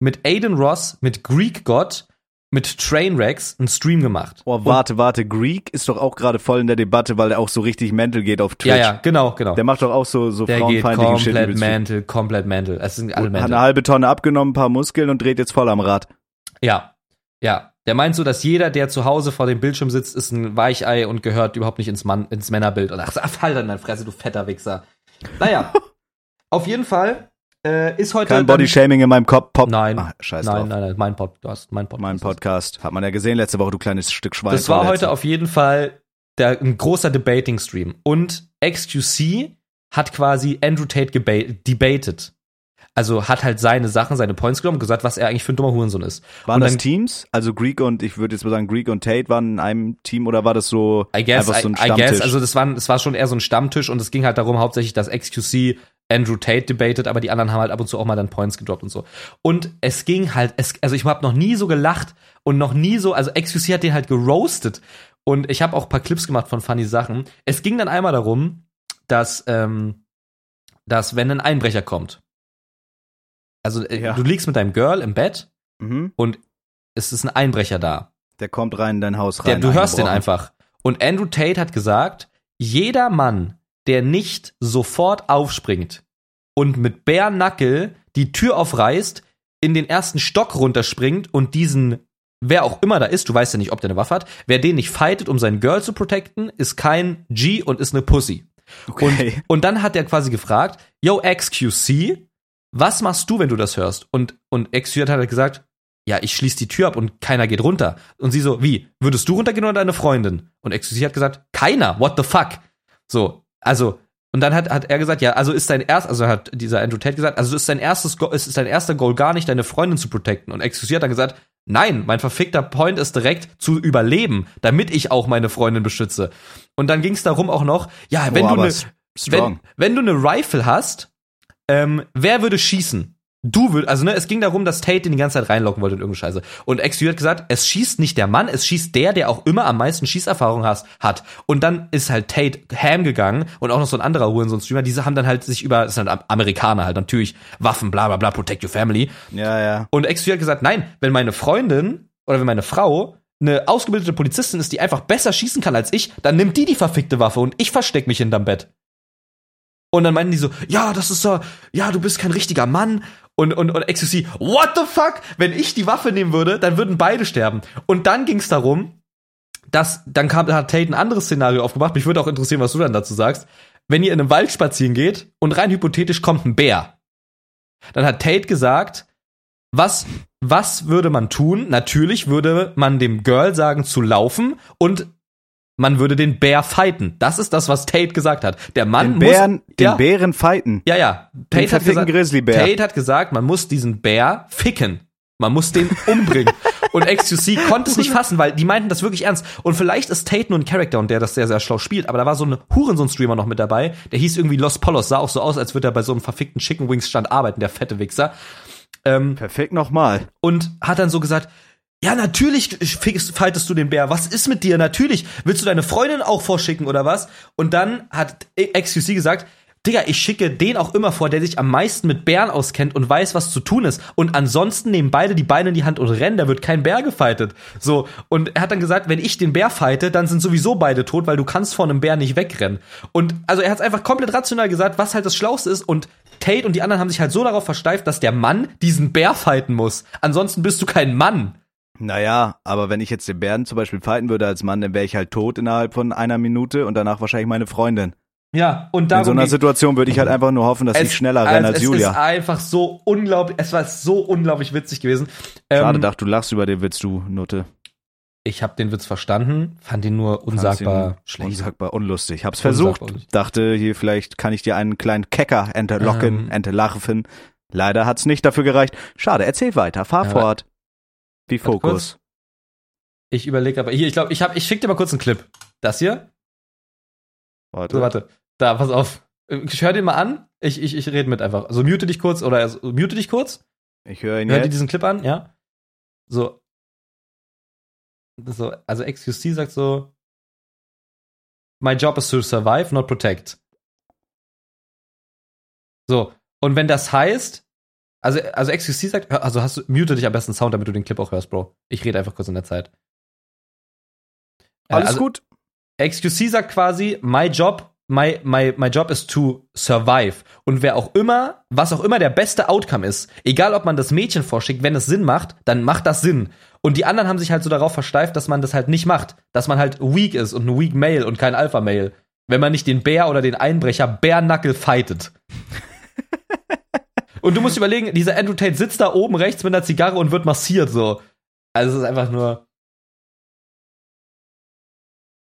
Speaker 2: mit Aiden Ross, mit Greek God, mit Trainwrecks einen Stream gemacht.
Speaker 1: Oh, warte, warte. Greek ist doch auch gerade voll in der Debatte, weil er auch so richtig mental geht auf Twitch.
Speaker 2: Ja, ja, genau, genau.
Speaker 1: Der macht doch auch so, so
Speaker 2: Der geht
Speaker 1: Shit.
Speaker 2: komplett
Speaker 1: viel.
Speaker 2: mental, komplett mental. Es sind alle
Speaker 1: Hat
Speaker 2: mental.
Speaker 1: eine halbe Tonne abgenommen, ein paar Muskeln und dreht jetzt voll am Rad.
Speaker 2: Ja, ja. Der meint so, dass jeder, der zu Hause vor dem Bildschirm sitzt, ist ein Weichei und gehört überhaupt nicht ins, Mann, ins Männerbild. Und ach, fall dann in deine Fresse, du fetter Wichser. Naja, auf jeden Fall äh, ist heute.
Speaker 1: Kein
Speaker 2: dann-
Speaker 1: Bodyshaming in meinem Kopf. Pop.
Speaker 2: Nein,
Speaker 1: Ach, scheiß
Speaker 2: nein,
Speaker 1: drauf.
Speaker 2: nein, nein, mein Podcast, mein Podcast.
Speaker 1: Mein Podcast. Hat man ja gesehen letzte Woche, du kleines Stück Schwein.
Speaker 2: Das war heute auf jeden Fall der, ein großer Debating-Stream. Und XQC hat quasi Andrew Tate debated. Also hat halt seine Sachen, seine Points genommen und gesagt, was er eigentlich für ein dummer Hurensohn ist.
Speaker 1: Waren
Speaker 2: und
Speaker 1: das
Speaker 2: dann-
Speaker 1: Teams? Also Greek und, ich würde jetzt mal sagen, Greek und Tate waren in einem Team oder war das so
Speaker 2: I guess,
Speaker 1: einfach so ein
Speaker 2: I, I
Speaker 1: Stammtisch?
Speaker 2: guess, also das war, das war schon eher so ein Stammtisch und es ging halt darum, hauptsächlich, dass XQC Andrew Tate debated, aber die anderen haben halt ab und zu auch mal dann Points gedroppt und so. Und es ging halt, es, also ich habe noch nie so gelacht und noch nie so, also XQC hat den halt geroastet und ich habe auch ein paar Clips gemacht von funny Sachen. Es ging dann einmal darum, dass, ähm, dass wenn ein Einbrecher kommt, also äh,
Speaker 1: Ja.
Speaker 2: du liegst mit deinem Girl im Bett
Speaker 1: mhm.
Speaker 2: und es ist ein Einbrecher da.
Speaker 1: Der kommt rein in dein Haus
Speaker 2: Der,
Speaker 1: rein.
Speaker 2: du hörst den einfach. Und Andrew Tate hat gesagt, jeder Mann, der nicht sofort aufspringt und mit Bärnackel die Tür aufreißt, in den ersten Stock runterspringt und diesen, wer auch immer da ist, du weißt ja nicht, ob der eine Waffe hat, wer den nicht fightet, um seinen Girl zu protecten, ist kein G und ist eine Pussy.
Speaker 1: Okay.
Speaker 2: Und, und dann hat er quasi gefragt, yo, XQC, was machst du, wenn du das hörst? Und, und XQC hat halt gesagt, ja, ich schließe die Tür ab und keiner geht runter. Und sie so, wie? Würdest du runtergehen oder deine Freundin? Und XQC hat gesagt, keiner, what the fuck? So, also, und dann hat, hat er gesagt, ja, also ist dein erst, also hat dieser Andrew Tate gesagt, also ist dein erstes, Go ist, ist dein erster Goal gar nicht, deine Freundin zu protecten. Und XQC hat dann gesagt, nein, mein verfickter Point ist direkt zu überleben, damit ich auch meine Freundin beschütze. Und dann ging es darum auch noch, ja, wenn
Speaker 1: oh,
Speaker 2: du eine wenn, wenn du eine Rifle hast, ähm, wer würde schießen? Du würdest, also ne, es ging darum, dass Tate den die ganze Zeit reinlocken wollte in irgendeine Scheiße. Und XU hat gesagt, es schießt nicht der Mann, es schießt der, der auch immer am meisten Schießerfahrung has, hat. Und dann ist halt Tate ham gegangen und auch noch so ein anderer Hurensohn-Streamer, diese haben dann halt sich über, das sind halt Amerikaner halt, natürlich, Waffen, bla bla bla, protect your family.
Speaker 1: ja, ja.
Speaker 2: Und XU hat gesagt, nein, wenn meine Freundin oder wenn meine Frau eine ausgebildete Polizistin ist, die einfach besser schießen kann als ich, dann nimmt die die verfickte Waffe und ich versteck mich hinterm Bett. Und dann meinten die so, ja, das ist so, ja, du bist kein richtiger Mann. Und, und, und XQC, what the fuck? Wenn ich die Waffe nehmen würde, dann würden beide sterben. Und dann ging es darum, dass, dann kam, hat Tate ein anderes Szenario aufgemacht. Mich würde auch interessieren, was du dann dazu sagst. Wenn ihr in einem Wald spazieren geht und rein hypothetisch kommt ein Bär, dann hat Tate gesagt, was, was würde man tun? Natürlich würde man dem Girl sagen zu laufen und man würde den Bär fighten. Das ist das, was Tate gesagt hat. Der Mann
Speaker 1: Den Bären,
Speaker 2: muss,
Speaker 1: den
Speaker 2: ja,
Speaker 1: Bären fighten.
Speaker 2: ja, ja.
Speaker 1: Den
Speaker 2: Tate hat,
Speaker 1: verfickten
Speaker 2: gesagt,
Speaker 1: Grizzlybär.
Speaker 2: Tate hat gesagt, man muss diesen Bär ficken. Man muss den umbringen. und XQC konnte es nicht fassen, weil die meinten das wirklich ernst. Und vielleicht ist Tate nur ein Charakter und der das sehr, sehr schlau spielt. Aber da war so ein Hurensohn-Streamer noch mit dabei. Der hieß irgendwie Los Polos. Sah auch so aus, als würde er bei so einem verfickten Chicken Wings Stand arbeiten, der fette Wichser. Ähm,
Speaker 1: Perfekt nochmal.
Speaker 2: und hat dann so gesagt, ja, natürlich fightest du den Bär. Was ist mit dir? Natürlich. Willst du deine Freundin auch vorschicken oder was? Und dann hat XQC gesagt, Digga, ich schicke den auch immer vor, der sich am meisten mit Bären auskennt und weiß, was zu tun ist. Und ansonsten nehmen beide die Beine in die Hand und rennen, da wird kein Bär gefightet. So. Und er hat dann gesagt, wenn ich den Bär fighte, dann sind sowieso beide tot, weil du kannst vor einem Bär nicht wegrennen. Und also er hat einfach komplett rational gesagt, was halt das Schlauste ist. Und Tate und die anderen haben sich halt so darauf versteift, dass der Mann diesen Bär fighten muss. Ansonsten bist du kein Mann.
Speaker 1: Naja, aber wenn ich jetzt den Bären zum Beispiel fighten würde als Mann, dann wäre ich halt tot innerhalb von einer Minute und danach wahrscheinlich meine Freundin.
Speaker 2: Ja, und
Speaker 1: In
Speaker 2: darum
Speaker 1: so einer Situation würde ich halt einfach nur hoffen, dass ich schneller renne als
Speaker 2: es
Speaker 1: Julia.
Speaker 2: ist einfach so unglaublich, es war so unglaublich witzig gewesen.
Speaker 1: Schade,
Speaker 2: Ähm,
Speaker 1: dachte du lachst über den Witz, du Nutte.
Speaker 2: ich habe den Witz verstanden, fand ihn nur unsagbar
Speaker 1: ihn
Speaker 2: schlecht.
Speaker 1: Unsagbar unlustig. Hab's
Speaker 2: Unsagbar
Speaker 1: versucht.
Speaker 2: unlustig.
Speaker 1: Dachte, hier vielleicht kann ich dir einen kleinen Kecker entlocken,
Speaker 2: Ähm.
Speaker 1: entlarven. Leider hat's nicht dafür gereicht. Schade, erzähl weiter, fahr
Speaker 2: Ja,
Speaker 1: fort. Wie Fokus.
Speaker 2: Ich überlege aber hier, ich glaube, ich habe ich schick dir mal kurz einen Clip. Das hier?
Speaker 1: Warte.
Speaker 2: So, warte. Da, pass auf. Ich hör den mal an. Ich, ich, ich rede mit einfach. Also mute dich kurz oder also, mute dich kurz.
Speaker 1: Ich höre ihn
Speaker 2: Hör dir diesen Clip an, ja? So. So, also XQC sagt so, My job is to survive, not protect. So, und wenn das heißt, also, also XQC sagt, also hast du, mute dich am besten Sound, damit du den Clip auch hörst, Bro. Ich rede einfach kurz in der Zeit. Äh,
Speaker 1: Alles
Speaker 2: also,
Speaker 1: gut?
Speaker 2: XQC sagt quasi, my job, my, my, my job is to survive. Und wer auch immer, was auch immer der beste Outcome ist, egal ob man das Mädchen vorschickt, wenn es Sinn macht, dann macht das Sinn. Und die anderen haben sich halt so darauf versteift, dass man das halt nicht macht. Dass man halt weak ist und ein weak Male und kein Alpha Male. Wenn man nicht den Bär oder den Einbrecher Bärnackel fightet. Und du musst überlegen, dieser Andrew Tate sitzt da oben rechts mit einer Zigarre und wird massiert so. Also es ist einfach nur.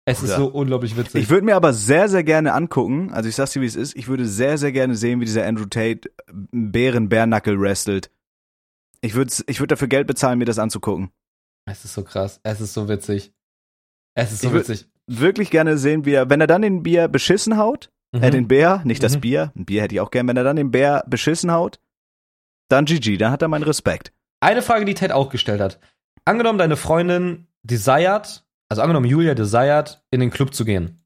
Speaker 2: Es ist
Speaker 1: Ja.
Speaker 2: so unglaublich witzig.
Speaker 1: Ich würde mir aber sehr, sehr gerne angucken, also ich sag's dir, wie es ist, ich würde sehr, sehr gerne sehen, wie dieser Andrew Tate einen Bären Bärnackel wrestelt. Ich würde ich würd dafür Geld bezahlen, mir das anzugucken.
Speaker 2: Es ist so krass. Es ist so witzig. Es ist so
Speaker 1: Ich
Speaker 2: witzig.
Speaker 1: Wirklich gerne sehen, wie er, wenn er dann den Bier beschissen haut,
Speaker 2: Mhm.
Speaker 1: äh, den Bär, nicht das
Speaker 2: Mhm.
Speaker 1: Bier, ein Bier hätte ich auch gern, wenn er dann den Bär beschissen haut, dann GG, dann hat er meinen Respekt.
Speaker 2: Eine Frage, die Ted auch gestellt hat. Angenommen, deine Freundin desired, also angenommen, Julia desired, in den Club zu gehen.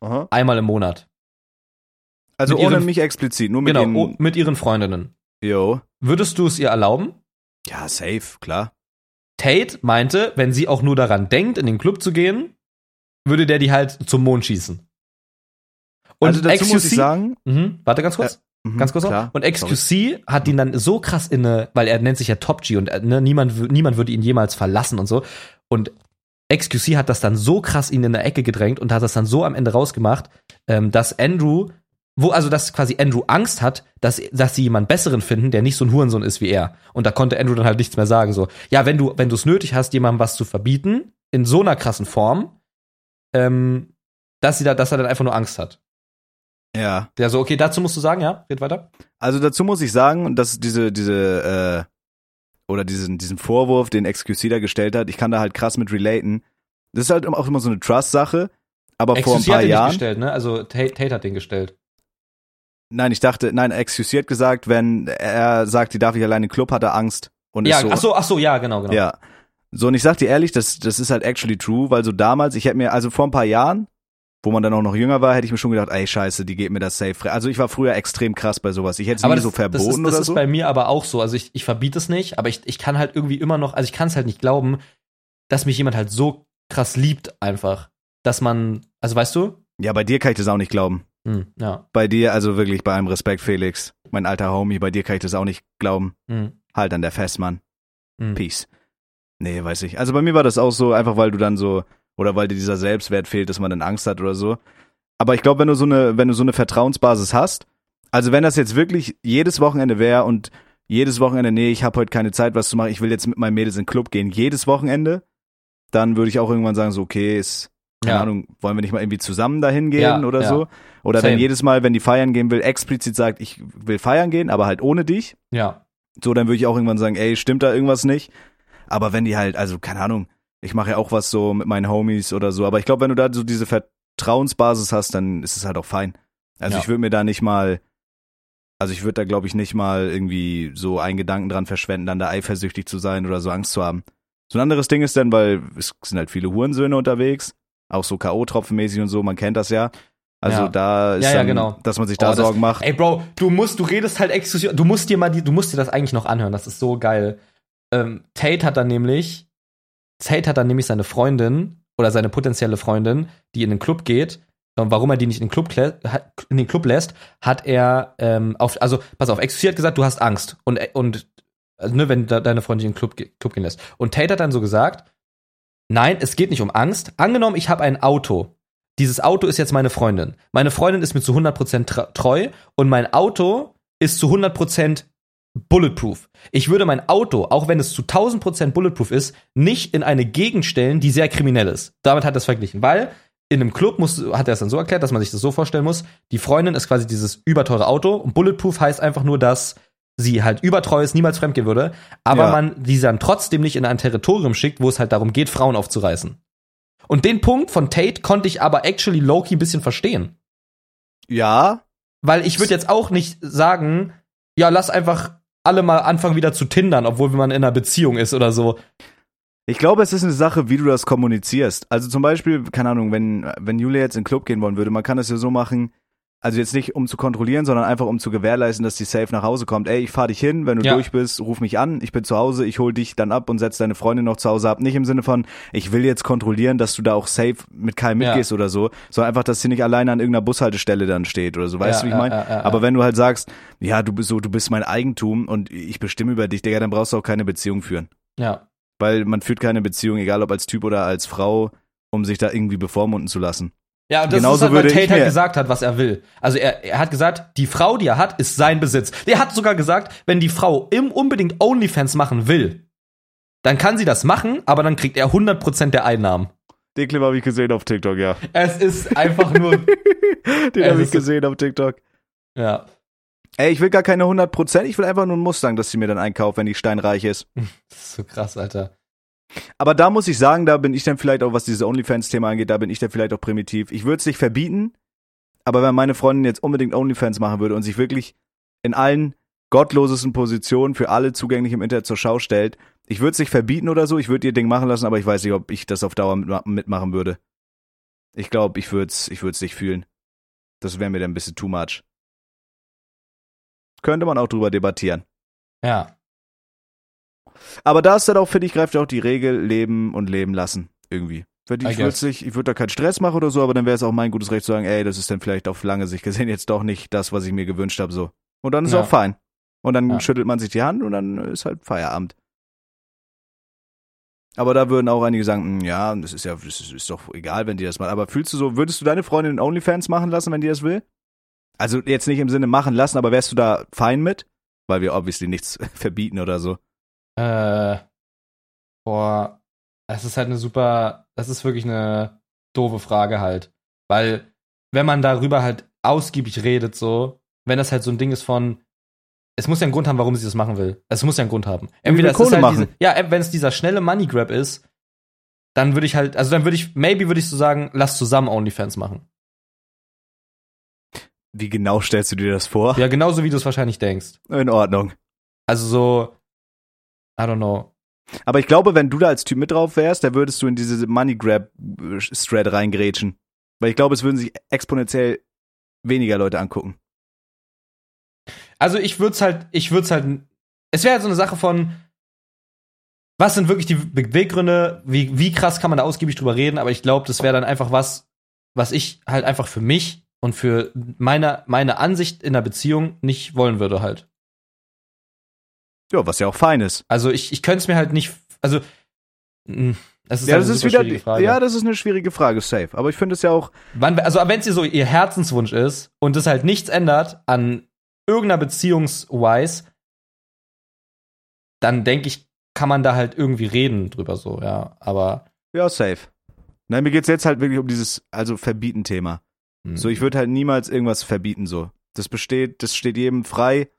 Speaker 1: Aha.
Speaker 2: Einmal im Monat.
Speaker 1: Also
Speaker 2: Mit
Speaker 1: ohne
Speaker 2: ihren-
Speaker 1: mich explizit, nur mit
Speaker 2: genau,
Speaker 1: den,
Speaker 2: oh, mit ihren Freundinnen.
Speaker 1: yo.
Speaker 2: Würdest du es ihr erlauben?
Speaker 1: Ja, safe, klar.
Speaker 2: Tate meinte, wenn sie auch nur daran denkt, in den Club zu gehen, würde der die halt zum Mond schießen. Und
Speaker 1: also dazu muss ich sagen,
Speaker 2: Mhm, warte ganz kurz.
Speaker 1: Mhm,
Speaker 2: Ganz kurz noch.
Speaker 1: klar,
Speaker 2: Und XQC hat ihn dann so krass inne, weil er nennt sich ja Top G und äh, ne, niemand, niemand würde ihn jemals verlassen und so. Und XQC hat das dann so krass ihn in der Ecke gedrängt und hat das dann so am Ende rausgemacht, ähm, dass Andrew, wo, also dass quasi Andrew Angst hat, dass, dass sie jemand besseren finden, der nicht so ein Hurensohn ist wie er. Und da konnte Andrew dann halt nichts mehr sagen. So, ja, wenn du, wenn du es nötig hast, jemandem was zu verbieten, in so einer krassen Form, ähm, dass sie da, dass er dann einfach nur Angst hat.
Speaker 1: Ja.
Speaker 2: Der so, okay, dazu musst du sagen, ja, red weiter.
Speaker 1: Also dazu muss ich sagen, dass diese, diese, äh, oder diesen, diesen Vorwurf, den XQC da gestellt hat, ich kann da halt krass mit relaten. Das ist halt auch immer so eine Trust-Sache, aber vor ein
Speaker 2: XQC hat
Speaker 1: paar
Speaker 2: den nicht
Speaker 1: Jahren.
Speaker 2: gestellt, ne? Also Tate, Tate hat den gestellt.
Speaker 1: Nein, ich dachte, nein, XQC hat gesagt, wenn er sagt, die darf ich allein in den Club, hat er Angst. Und
Speaker 2: Ja,
Speaker 1: ist so,
Speaker 2: ach so, ach so, ja, genau, genau.
Speaker 1: Ja. So, und ich sag dir ehrlich, das, das ist halt actually true, weil so damals, ich hätte mir, also vor ein paar Jahren, wo man dann auch noch jünger war, hätte ich mir schon gedacht, ey, scheiße, die geht mir das safe frei. Also ich war früher extrem krass bei sowas. Ich hätte es nie
Speaker 2: das,
Speaker 1: so
Speaker 2: das
Speaker 1: verboten
Speaker 2: ist, das
Speaker 1: oder
Speaker 2: ist
Speaker 1: so.
Speaker 2: bei mir aber auch so. Also ich, ich verbiete es nicht, aber ich, ich kann halt irgendwie immer noch, also ich kann es halt nicht glauben, dass mich jemand halt so krass liebt einfach, dass man, also weißt du?
Speaker 1: Ja, bei dir kann ich das auch nicht glauben.
Speaker 2: Hm, ja.
Speaker 1: Bei dir, also wirklich bei einem Respekt, Felix. Mein alter Homie, bei dir kann ich das auch nicht glauben.
Speaker 2: Hm,
Speaker 1: Halt an der Fest, Mann.
Speaker 2: hm.
Speaker 1: Peace. Nee, weiß ich. Also bei mir war das auch so, einfach weil du dann so, oder weil dir dieser Selbstwert fehlt, dass man dann Angst hat oder so. Aber ich glaube, wenn du so eine, wenn du so eine Vertrauensbasis hast, also wenn das jetzt wirklich jedes Wochenende wäre und jedes Wochenende, nee, ich habe heute keine Zeit, was zu machen, ich will jetzt mit meinen Mädels in den Club gehen, jedes Wochenende, dann würde ich auch irgendwann sagen, so, okay, ist, keine
Speaker 2: Ja.
Speaker 1: Ahnung, wollen wir nicht mal irgendwie zusammen dahin gehen
Speaker 2: Ja,
Speaker 1: oder
Speaker 2: ja.
Speaker 1: so? Oder
Speaker 2: Same.
Speaker 1: wenn jedes Mal, wenn die feiern gehen will, explizit sagt, ich will feiern gehen, aber halt ohne dich,
Speaker 2: Ja.
Speaker 1: so, dann würde ich auch irgendwann sagen, ey, stimmt da irgendwas nicht? Aber wenn die halt, also keine Ahnung, ich mache ja auch was so mit meinen Homies oder so, aber ich glaube, wenn du da so diese Vertrauensbasis hast, dann ist es halt auch fein. Also
Speaker 2: Ja.
Speaker 1: ich würde mir da nicht mal, also ich würde da glaube ich nicht mal irgendwie so einen Gedanken dran verschwenden, dann da eifersüchtig zu sein oder so Angst zu haben. So ein anderes Ding ist dann, weil es sind halt viele Hurensöhne unterwegs, auch so K.O.-Tropfenmäßig und so, man kennt das ja. Also
Speaker 2: Ja.
Speaker 1: da ist
Speaker 2: Ja, ja,
Speaker 1: dann,
Speaker 2: genau.
Speaker 1: dass man sich da
Speaker 2: Oh, das-
Speaker 1: Sorgen macht.
Speaker 2: Ey, Bro, du musst, du redest halt exklusiv, du musst dir mal die, du musst dir das eigentlich noch anhören, das ist so geil. Ähm, Tate hat dann nämlich, Tate hat dann nämlich seine Freundin oder seine potenzielle Freundin, die in den Club geht, und warum er die nicht in den Club, in den Club lässt, hat er ähm, auf, also pass auf, exklusiv hat gesagt, du hast Angst und und also, ne, wenn de deine Freundin in den Club, Club gehen lässt. Und Tate hat dann so gesagt, nein, es geht nicht um Angst. Angenommen, ich habe ein Auto. Dieses Auto ist jetzt meine Freundin. Meine Freundin ist mir zu 100% tra- treu und mein Auto ist zu 100% bulletproof. Ich würde mein Auto, auch wenn es zu 1000% bulletproof ist, nicht in eine Gegend stellen, die sehr kriminell ist. Damit hat er es verglichen, weil in einem Club muss, hat er es dann so erklärt, dass man sich das so vorstellen muss. Die Freundin ist quasi dieses überteure Auto und bulletproof heißt einfach nur, dass sie halt übertreu ist, niemals fremdgehen würde, aber
Speaker 1: Ja.
Speaker 2: man die dann trotzdem nicht in ein Territorium schickt, wo es halt darum geht, Frauen aufzureißen. Und den Punkt von Tate konnte ich aber actually Loki ein bisschen verstehen.
Speaker 1: Ja,
Speaker 2: Weil ich würde jetzt auch nicht sagen, ja, lass einfach alle mal anfangen wieder zu tindern, obwohl man in einer Beziehung ist oder so.
Speaker 1: Ich glaube, es ist eine Sache, wie du das kommunizierst. Also zum Beispiel, keine Ahnung, wenn, wenn Julia jetzt in den Club gehen wollen würde, man kann das ja so machen, also jetzt nicht um zu kontrollieren, sondern einfach um zu gewährleisten, dass die safe nach Hause kommt. Ey, ich fahr dich hin, wenn du
Speaker 2: Ja.
Speaker 1: durch bist, ruf mich an, ich bin zu Hause, ich hol dich dann ab und setz deine Freundin noch zu Hause ab. Nicht im Sinne von, ich will jetzt kontrollieren, dass du da auch safe mit keinem
Speaker 2: Ja.
Speaker 1: mitgehst oder so, sondern einfach, dass sie nicht alleine an irgendeiner Bushaltestelle dann steht oder so. Weißt
Speaker 2: Ja,
Speaker 1: du, wie ich meine? Aber wenn du halt sagst, ja, du bist so, du bist mein Eigentum und ich bestimme über dich, Digga, dann brauchst du auch keine Beziehung führen.
Speaker 2: Ja.
Speaker 1: Weil man führt keine Beziehung, egal ob als Typ oder als Frau, um sich da irgendwie bevormunden zu lassen.
Speaker 2: Ja, und das
Speaker 1: Genauso
Speaker 2: ist halt, weil Tate halt gesagt hat, was er will. Also er, er hat gesagt, die Frau, die er hat, ist sein Besitz. Er hat sogar gesagt, wenn die Frau im unbedingt OnlyFans machen will, dann kann sie das machen, aber dann kriegt er 100% der Einnahmen.
Speaker 1: Den Clip habe ich gesehen auf TikTok, ja.
Speaker 2: Es ist einfach nur,
Speaker 1: Den habe ich gesehen auf TikTok.
Speaker 2: ja,
Speaker 1: Ey, ich will gar keine 100%, ich will einfach nur einen Mustang, dass sie mir dann einkauft, wenn die steinreich ist.
Speaker 2: das ist so krass, Alter.
Speaker 1: Aber da muss ich sagen, da bin ich dann vielleicht auch, was dieses OnlyFans-Thema angeht, da bin ich dann vielleicht auch primitiv. Ich würde es nicht verbieten, aber wenn meine Freundin jetzt unbedingt OnlyFans machen würde und sich wirklich in allen gottlosesten Positionen für alle zugänglich im Internet zur Schau stellt, ich würde es nicht verbieten oder so, ich würde ihr Ding machen lassen, aber ich weiß nicht, ob ich das auf Dauer mitma- mitmachen würde. Ich glaube, ich würde es ich nicht fühlen. Das wäre mir dann ein bisschen too much. Könnte man auch drüber debattieren.
Speaker 2: Ja.
Speaker 1: Aber da ist dann auch, finde ich, greift auch die Regel leben und leben lassen. Irgendwie. Wenn Ich würde ich würde da keinen Stress machen oder so, aber dann wäre es auch mein gutes Recht zu sagen, ey, das ist dann vielleicht auf lange Sicht gesehen jetzt doch nicht das, was ich mir gewünscht habe, so. Und dann ist
Speaker 2: Ja.
Speaker 1: auch fein. Und dann
Speaker 2: Ja.
Speaker 1: schüttelt man sich die Hand und dann ist halt Feierabend. Aber da würden auch einige sagen, "Hm, ja, das ist ja, das ist, doch egal, wenn die das macht. Aber fühlst du so, würdest du deine Freundin in OnlyFans machen lassen, wenn die das will? Also jetzt nicht im Sinne machen lassen, aber wärst du da fein mit? Weil wir obviously nichts verbieten oder so.
Speaker 2: Äh, boah, das ist halt eine super, das ist wirklich eine doofe Frage halt. Weil, wenn man darüber halt ausgiebig redet, so, wenn das halt so ein Ding ist von, es muss ja einen Grund haben, warum sie das machen will. Es muss ja einen Grund haben. Entweder es ist halt
Speaker 1: machen.
Speaker 2: diese, ja, wenn es dieser schnelle Money Grab ist, dann würde ich halt, also dann würde ich, maybe würde ich so sagen, lass zusammen OnlyFans machen.
Speaker 1: Wie genau stellst du dir das vor?
Speaker 2: Ja, genauso wie du es wahrscheinlich denkst.
Speaker 1: In Ordnung.
Speaker 2: Also so, I don't know.
Speaker 1: Aber ich glaube, wenn du da als Typ mit drauf wärst, da würdest du in diese Money Grab äh, Thread reingrätschen. Weil ich glaube, es würden sich exponentiell weniger Leute angucken.
Speaker 2: Also ich würde es halt, ich würde es halt, es wäre halt so eine Sache von, was sind wirklich die Beweggründe? Wie, wie krass kann man da ausgiebig drüber reden? Aber ich glaube, das wäre dann einfach was, was ich halt einfach für mich und für meine, meine Ansicht in der Beziehung nicht wollen würde halt.
Speaker 1: Ja, was ja auch fein ist.
Speaker 2: Also ich, ich könnte es mir halt nicht, also mh, das ist
Speaker 1: ja,
Speaker 2: halt
Speaker 1: das ist wieder,
Speaker 2: schwierige Frage.
Speaker 1: ja, das ist eine schwierige Frage, safe. Aber ich finde es ja auch,
Speaker 2: Wann, also wenn es ihr so ihr Herzenswunsch ist und es halt nichts ändert an irgendeiner Beziehungswise, dann denke ich, kann man da halt irgendwie reden drüber so, ja. Aber
Speaker 1: ja, safe. Nein, mir geht's jetzt halt wirklich um dieses, also Verbieten-Thema.
Speaker 2: hm.
Speaker 1: So, ich würde halt niemals irgendwas verbieten, so. Das besteht, das steht jedem frei,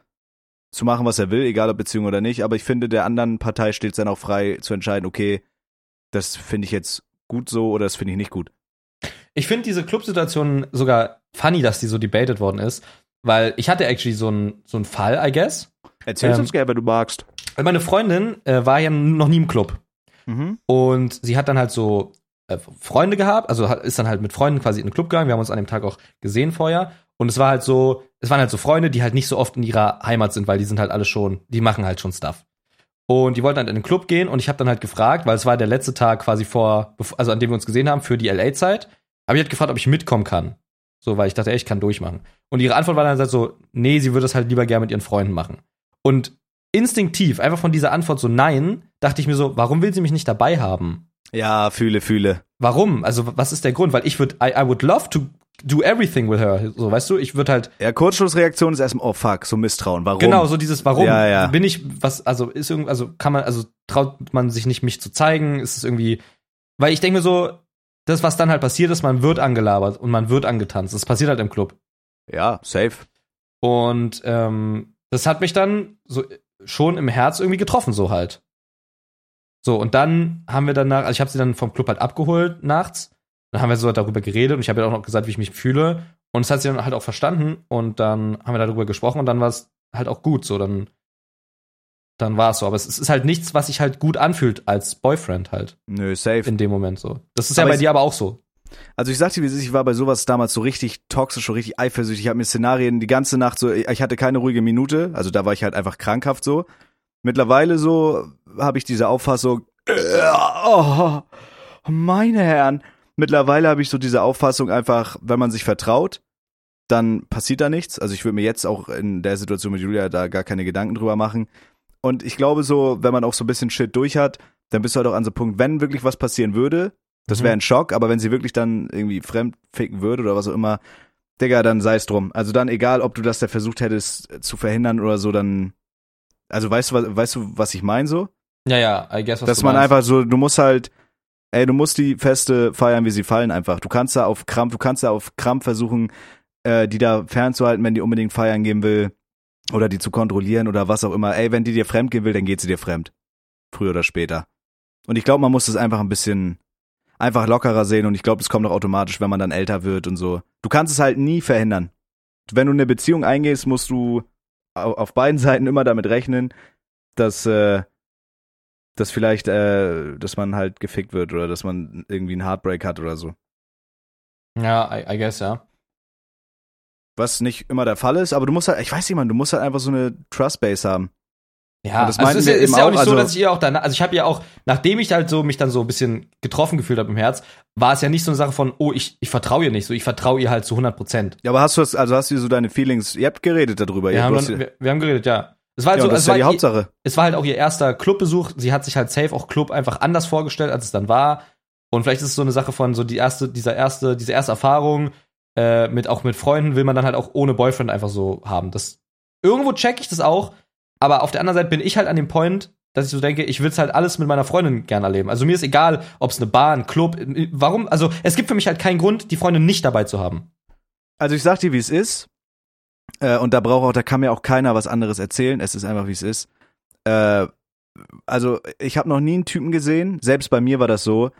Speaker 1: zu machen, was er will, egal ob Beziehung oder nicht. Aber ich finde, der anderen Partei steht es dann auch frei zu entscheiden, okay, das finde ich jetzt gut so oder das finde ich nicht gut.
Speaker 2: Ich finde diese Clubsituation sogar funny, dass die so debated worden ist, weil ich hatte actually so einen so einen Fall, I guess.
Speaker 1: Erzähl
Speaker 2: Ähm,
Speaker 1: uns gerne, wenn du magst.
Speaker 2: Meine Freundin äh, war ja noch nie im Club
Speaker 1: Mhm.
Speaker 2: und sie hat dann halt so äh, Freunde gehabt, also ist dann halt mit Freunden quasi in den Club gegangen. Wir haben uns an dem Tag auch gesehen vorher und es war halt so, es waren halt so Freunde, die halt nicht so oft in ihrer Heimat sind, weil die sind halt alle schon, die machen halt schon Stuff. Und die wollten halt in den Club gehen und ich habe dann halt gefragt, weil es war der letzte Tag quasi vor, also an dem wir uns gesehen haben für die LA-Zeit, habe ich halt gefragt, ob ich mitkommen kann. So, weil ich dachte, ey, ich kann durchmachen. Und ihre Antwort war dann halt so, nee, sie würde es halt lieber gerne mit ihren Freunden machen. Und instinktiv, einfach von dieser Antwort so nein, dachte ich mir so, warum will sie mich nicht dabei haben?
Speaker 1: Ja, fühle, fühle.
Speaker 2: Warum? Also, was ist der Grund? Weil ich würde, I, I would love to do everything with her. So, weißt du, ich würde halt,
Speaker 1: Ja, Kurzschlussreaktion ist erstmal, oh fuck, so Misstrauen. Warum?
Speaker 2: genau, so dieses Warum.
Speaker 1: Ja, ja.
Speaker 2: Bin ich, was, also, ist irgendwie, also, kann man, also, traut man sich nicht, mich zu zeigen? Ist es irgendwie, weil ich denke mir so, das, was dann halt passiert ist, man wird angelabert und man wird angetanzt. Das passiert halt im Club.
Speaker 1: Ja, safe.
Speaker 2: Und ähm, das hat mich dann so schon im Herz irgendwie getroffen, so halt. So, und dann haben wir danach, also ich habe sie dann vom Club halt abgeholt nachts. Dann haben wir so darüber geredet und ich habe ja auch noch gesagt, wie ich mich fühle. Und das hat sie dann halt auch verstanden. Und dann haben wir darüber gesprochen und dann war es halt auch gut. So, dann, dann war es so. Aber es ist halt nichts, was sich halt gut anfühlt als Boyfriend halt
Speaker 1: Nö, safe.
Speaker 2: in dem Moment so. Das ist
Speaker 1: Aber
Speaker 2: ja bei
Speaker 1: es-
Speaker 2: dir aber auch so.
Speaker 1: Also ich sag dir, wie es ist, ich war bei sowas damals so richtig toxisch und richtig eifersüchtig. Ich habe mir Szenarien die ganze Nacht so, ich hatte keine ruhige Minute, also da war ich halt einfach krankhaft so. Mittlerweile so habe ich diese Auffassung, äh, oh, meine Herren. Mittlerweile habe ich so diese Auffassung einfach, wenn man sich vertraut, dann passiert da nichts. Also ich würde mir jetzt auch in der Situation mit Julia da gar keine Gedanken drüber machen. Und ich glaube so, wenn man auch so ein bisschen Shit durch hat, dann bist du halt auch an so einem Punkt, wenn wirklich was passieren würde, das
Speaker 2: Mhm.
Speaker 1: wäre ein Schock, aber wenn sie wirklich dann irgendwie fremd ficken würde oder was auch immer, Digga, dann sei es drum. Also dann egal, ob du das da versucht hättest zu verhindern oder so, dann also weißt du, weißt du, was ich meine so?
Speaker 2: Ja, ja, I guess, was
Speaker 1: Dass man
Speaker 2: meinst.
Speaker 1: einfach so, du musst halt, ey, du musst die Feste feiern, wie sie fallen einfach. Du kannst da auf Krampf, du kannst da auf Krampf versuchen, äh, die da fernzuhalten, wenn die unbedingt feiern gehen will oder die zu kontrollieren oder was auch immer. Ey, wenn die dir fremd gehen will, dann geht sie dir fremd. Früher oder später. Und ich glaube, man muss das einfach ein bisschen einfach lockerer sehen und ich glaube, das kommt auch automatisch, wenn man dann älter wird und so. Du kannst es halt nie verhindern. Wenn du eine Beziehung eingehst, musst du auf beiden Seiten immer damit rechnen, dass äh, dass vielleicht, äh, dass man halt gefickt wird oder dass man irgendwie einen Heartbreak hat oder so.
Speaker 2: Ja, I, I guess, ja.
Speaker 1: Was nicht immer der Fall ist, aber du musst halt, ich weiß nicht, man, du musst halt einfach so eine Trust-Base haben.
Speaker 2: Ja,
Speaker 1: Und das
Speaker 2: also ist, ist ja auch nicht so,
Speaker 1: also-
Speaker 2: dass ich ihr auch danach, also ich habe ja auch, nachdem ich halt so mich dann so ein bisschen getroffen gefühlt habe im Herz, war es ja nicht so eine Sache von, oh, ich, ich vertraue ihr nicht so, ich vertraue ihr halt zu 100 Prozent.
Speaker 1: Ja, aber hast du das, also hast du so deine Feelings, ihr habt geredet darüber.
Speaker 2: Wir,
Speaker 1: ihr
Speaker 2: haben
Speaker 1: habt
Speaker 2: dann, wir, wir haben geredet, ja. Es war halt
Speaker 1: ja,
Speaker 2: so,
Speaker 1: das
Speaker 2: es
Speaker 1: ist ja
Speaker 2: war,
Speaker 1: die
Speaker 2: ihr-
Speaker 1: Hauptsache.
Speaker 2: es war halt auch ihr erster Clubbesuch. Sie hat sich halt safe auch Club einfach anders vorgestellt, als es dann war. Und vielleicht ist es so eine Sache von so die erste, dieser erste, diese erste Erfahrung äh, mit auch mit Freunden will man dann halt auch ohne Boyfriend einfach so haben. Das irgendwo check ich das auch, aber auf der anderen Seite bin ich halt an dem Point, dass ich so denke, ich will es halt alles mit meiner Freundin gerne erleben. Also mir ist egal, ob es eine Bar, ein Club, warum? Also es gibt für mich halt keinen Grund, die Freundin nicht dabei zu haben.
Speaker 1: Also ich sag dir, wie es ist. Äh, und da braucht auch, da kann mir auch keiner was anderes erzählen. Es ist einfach, wie es ist. Äh, also ich habe noch nie einen Typen gesehen. Selbst bei mir war das so,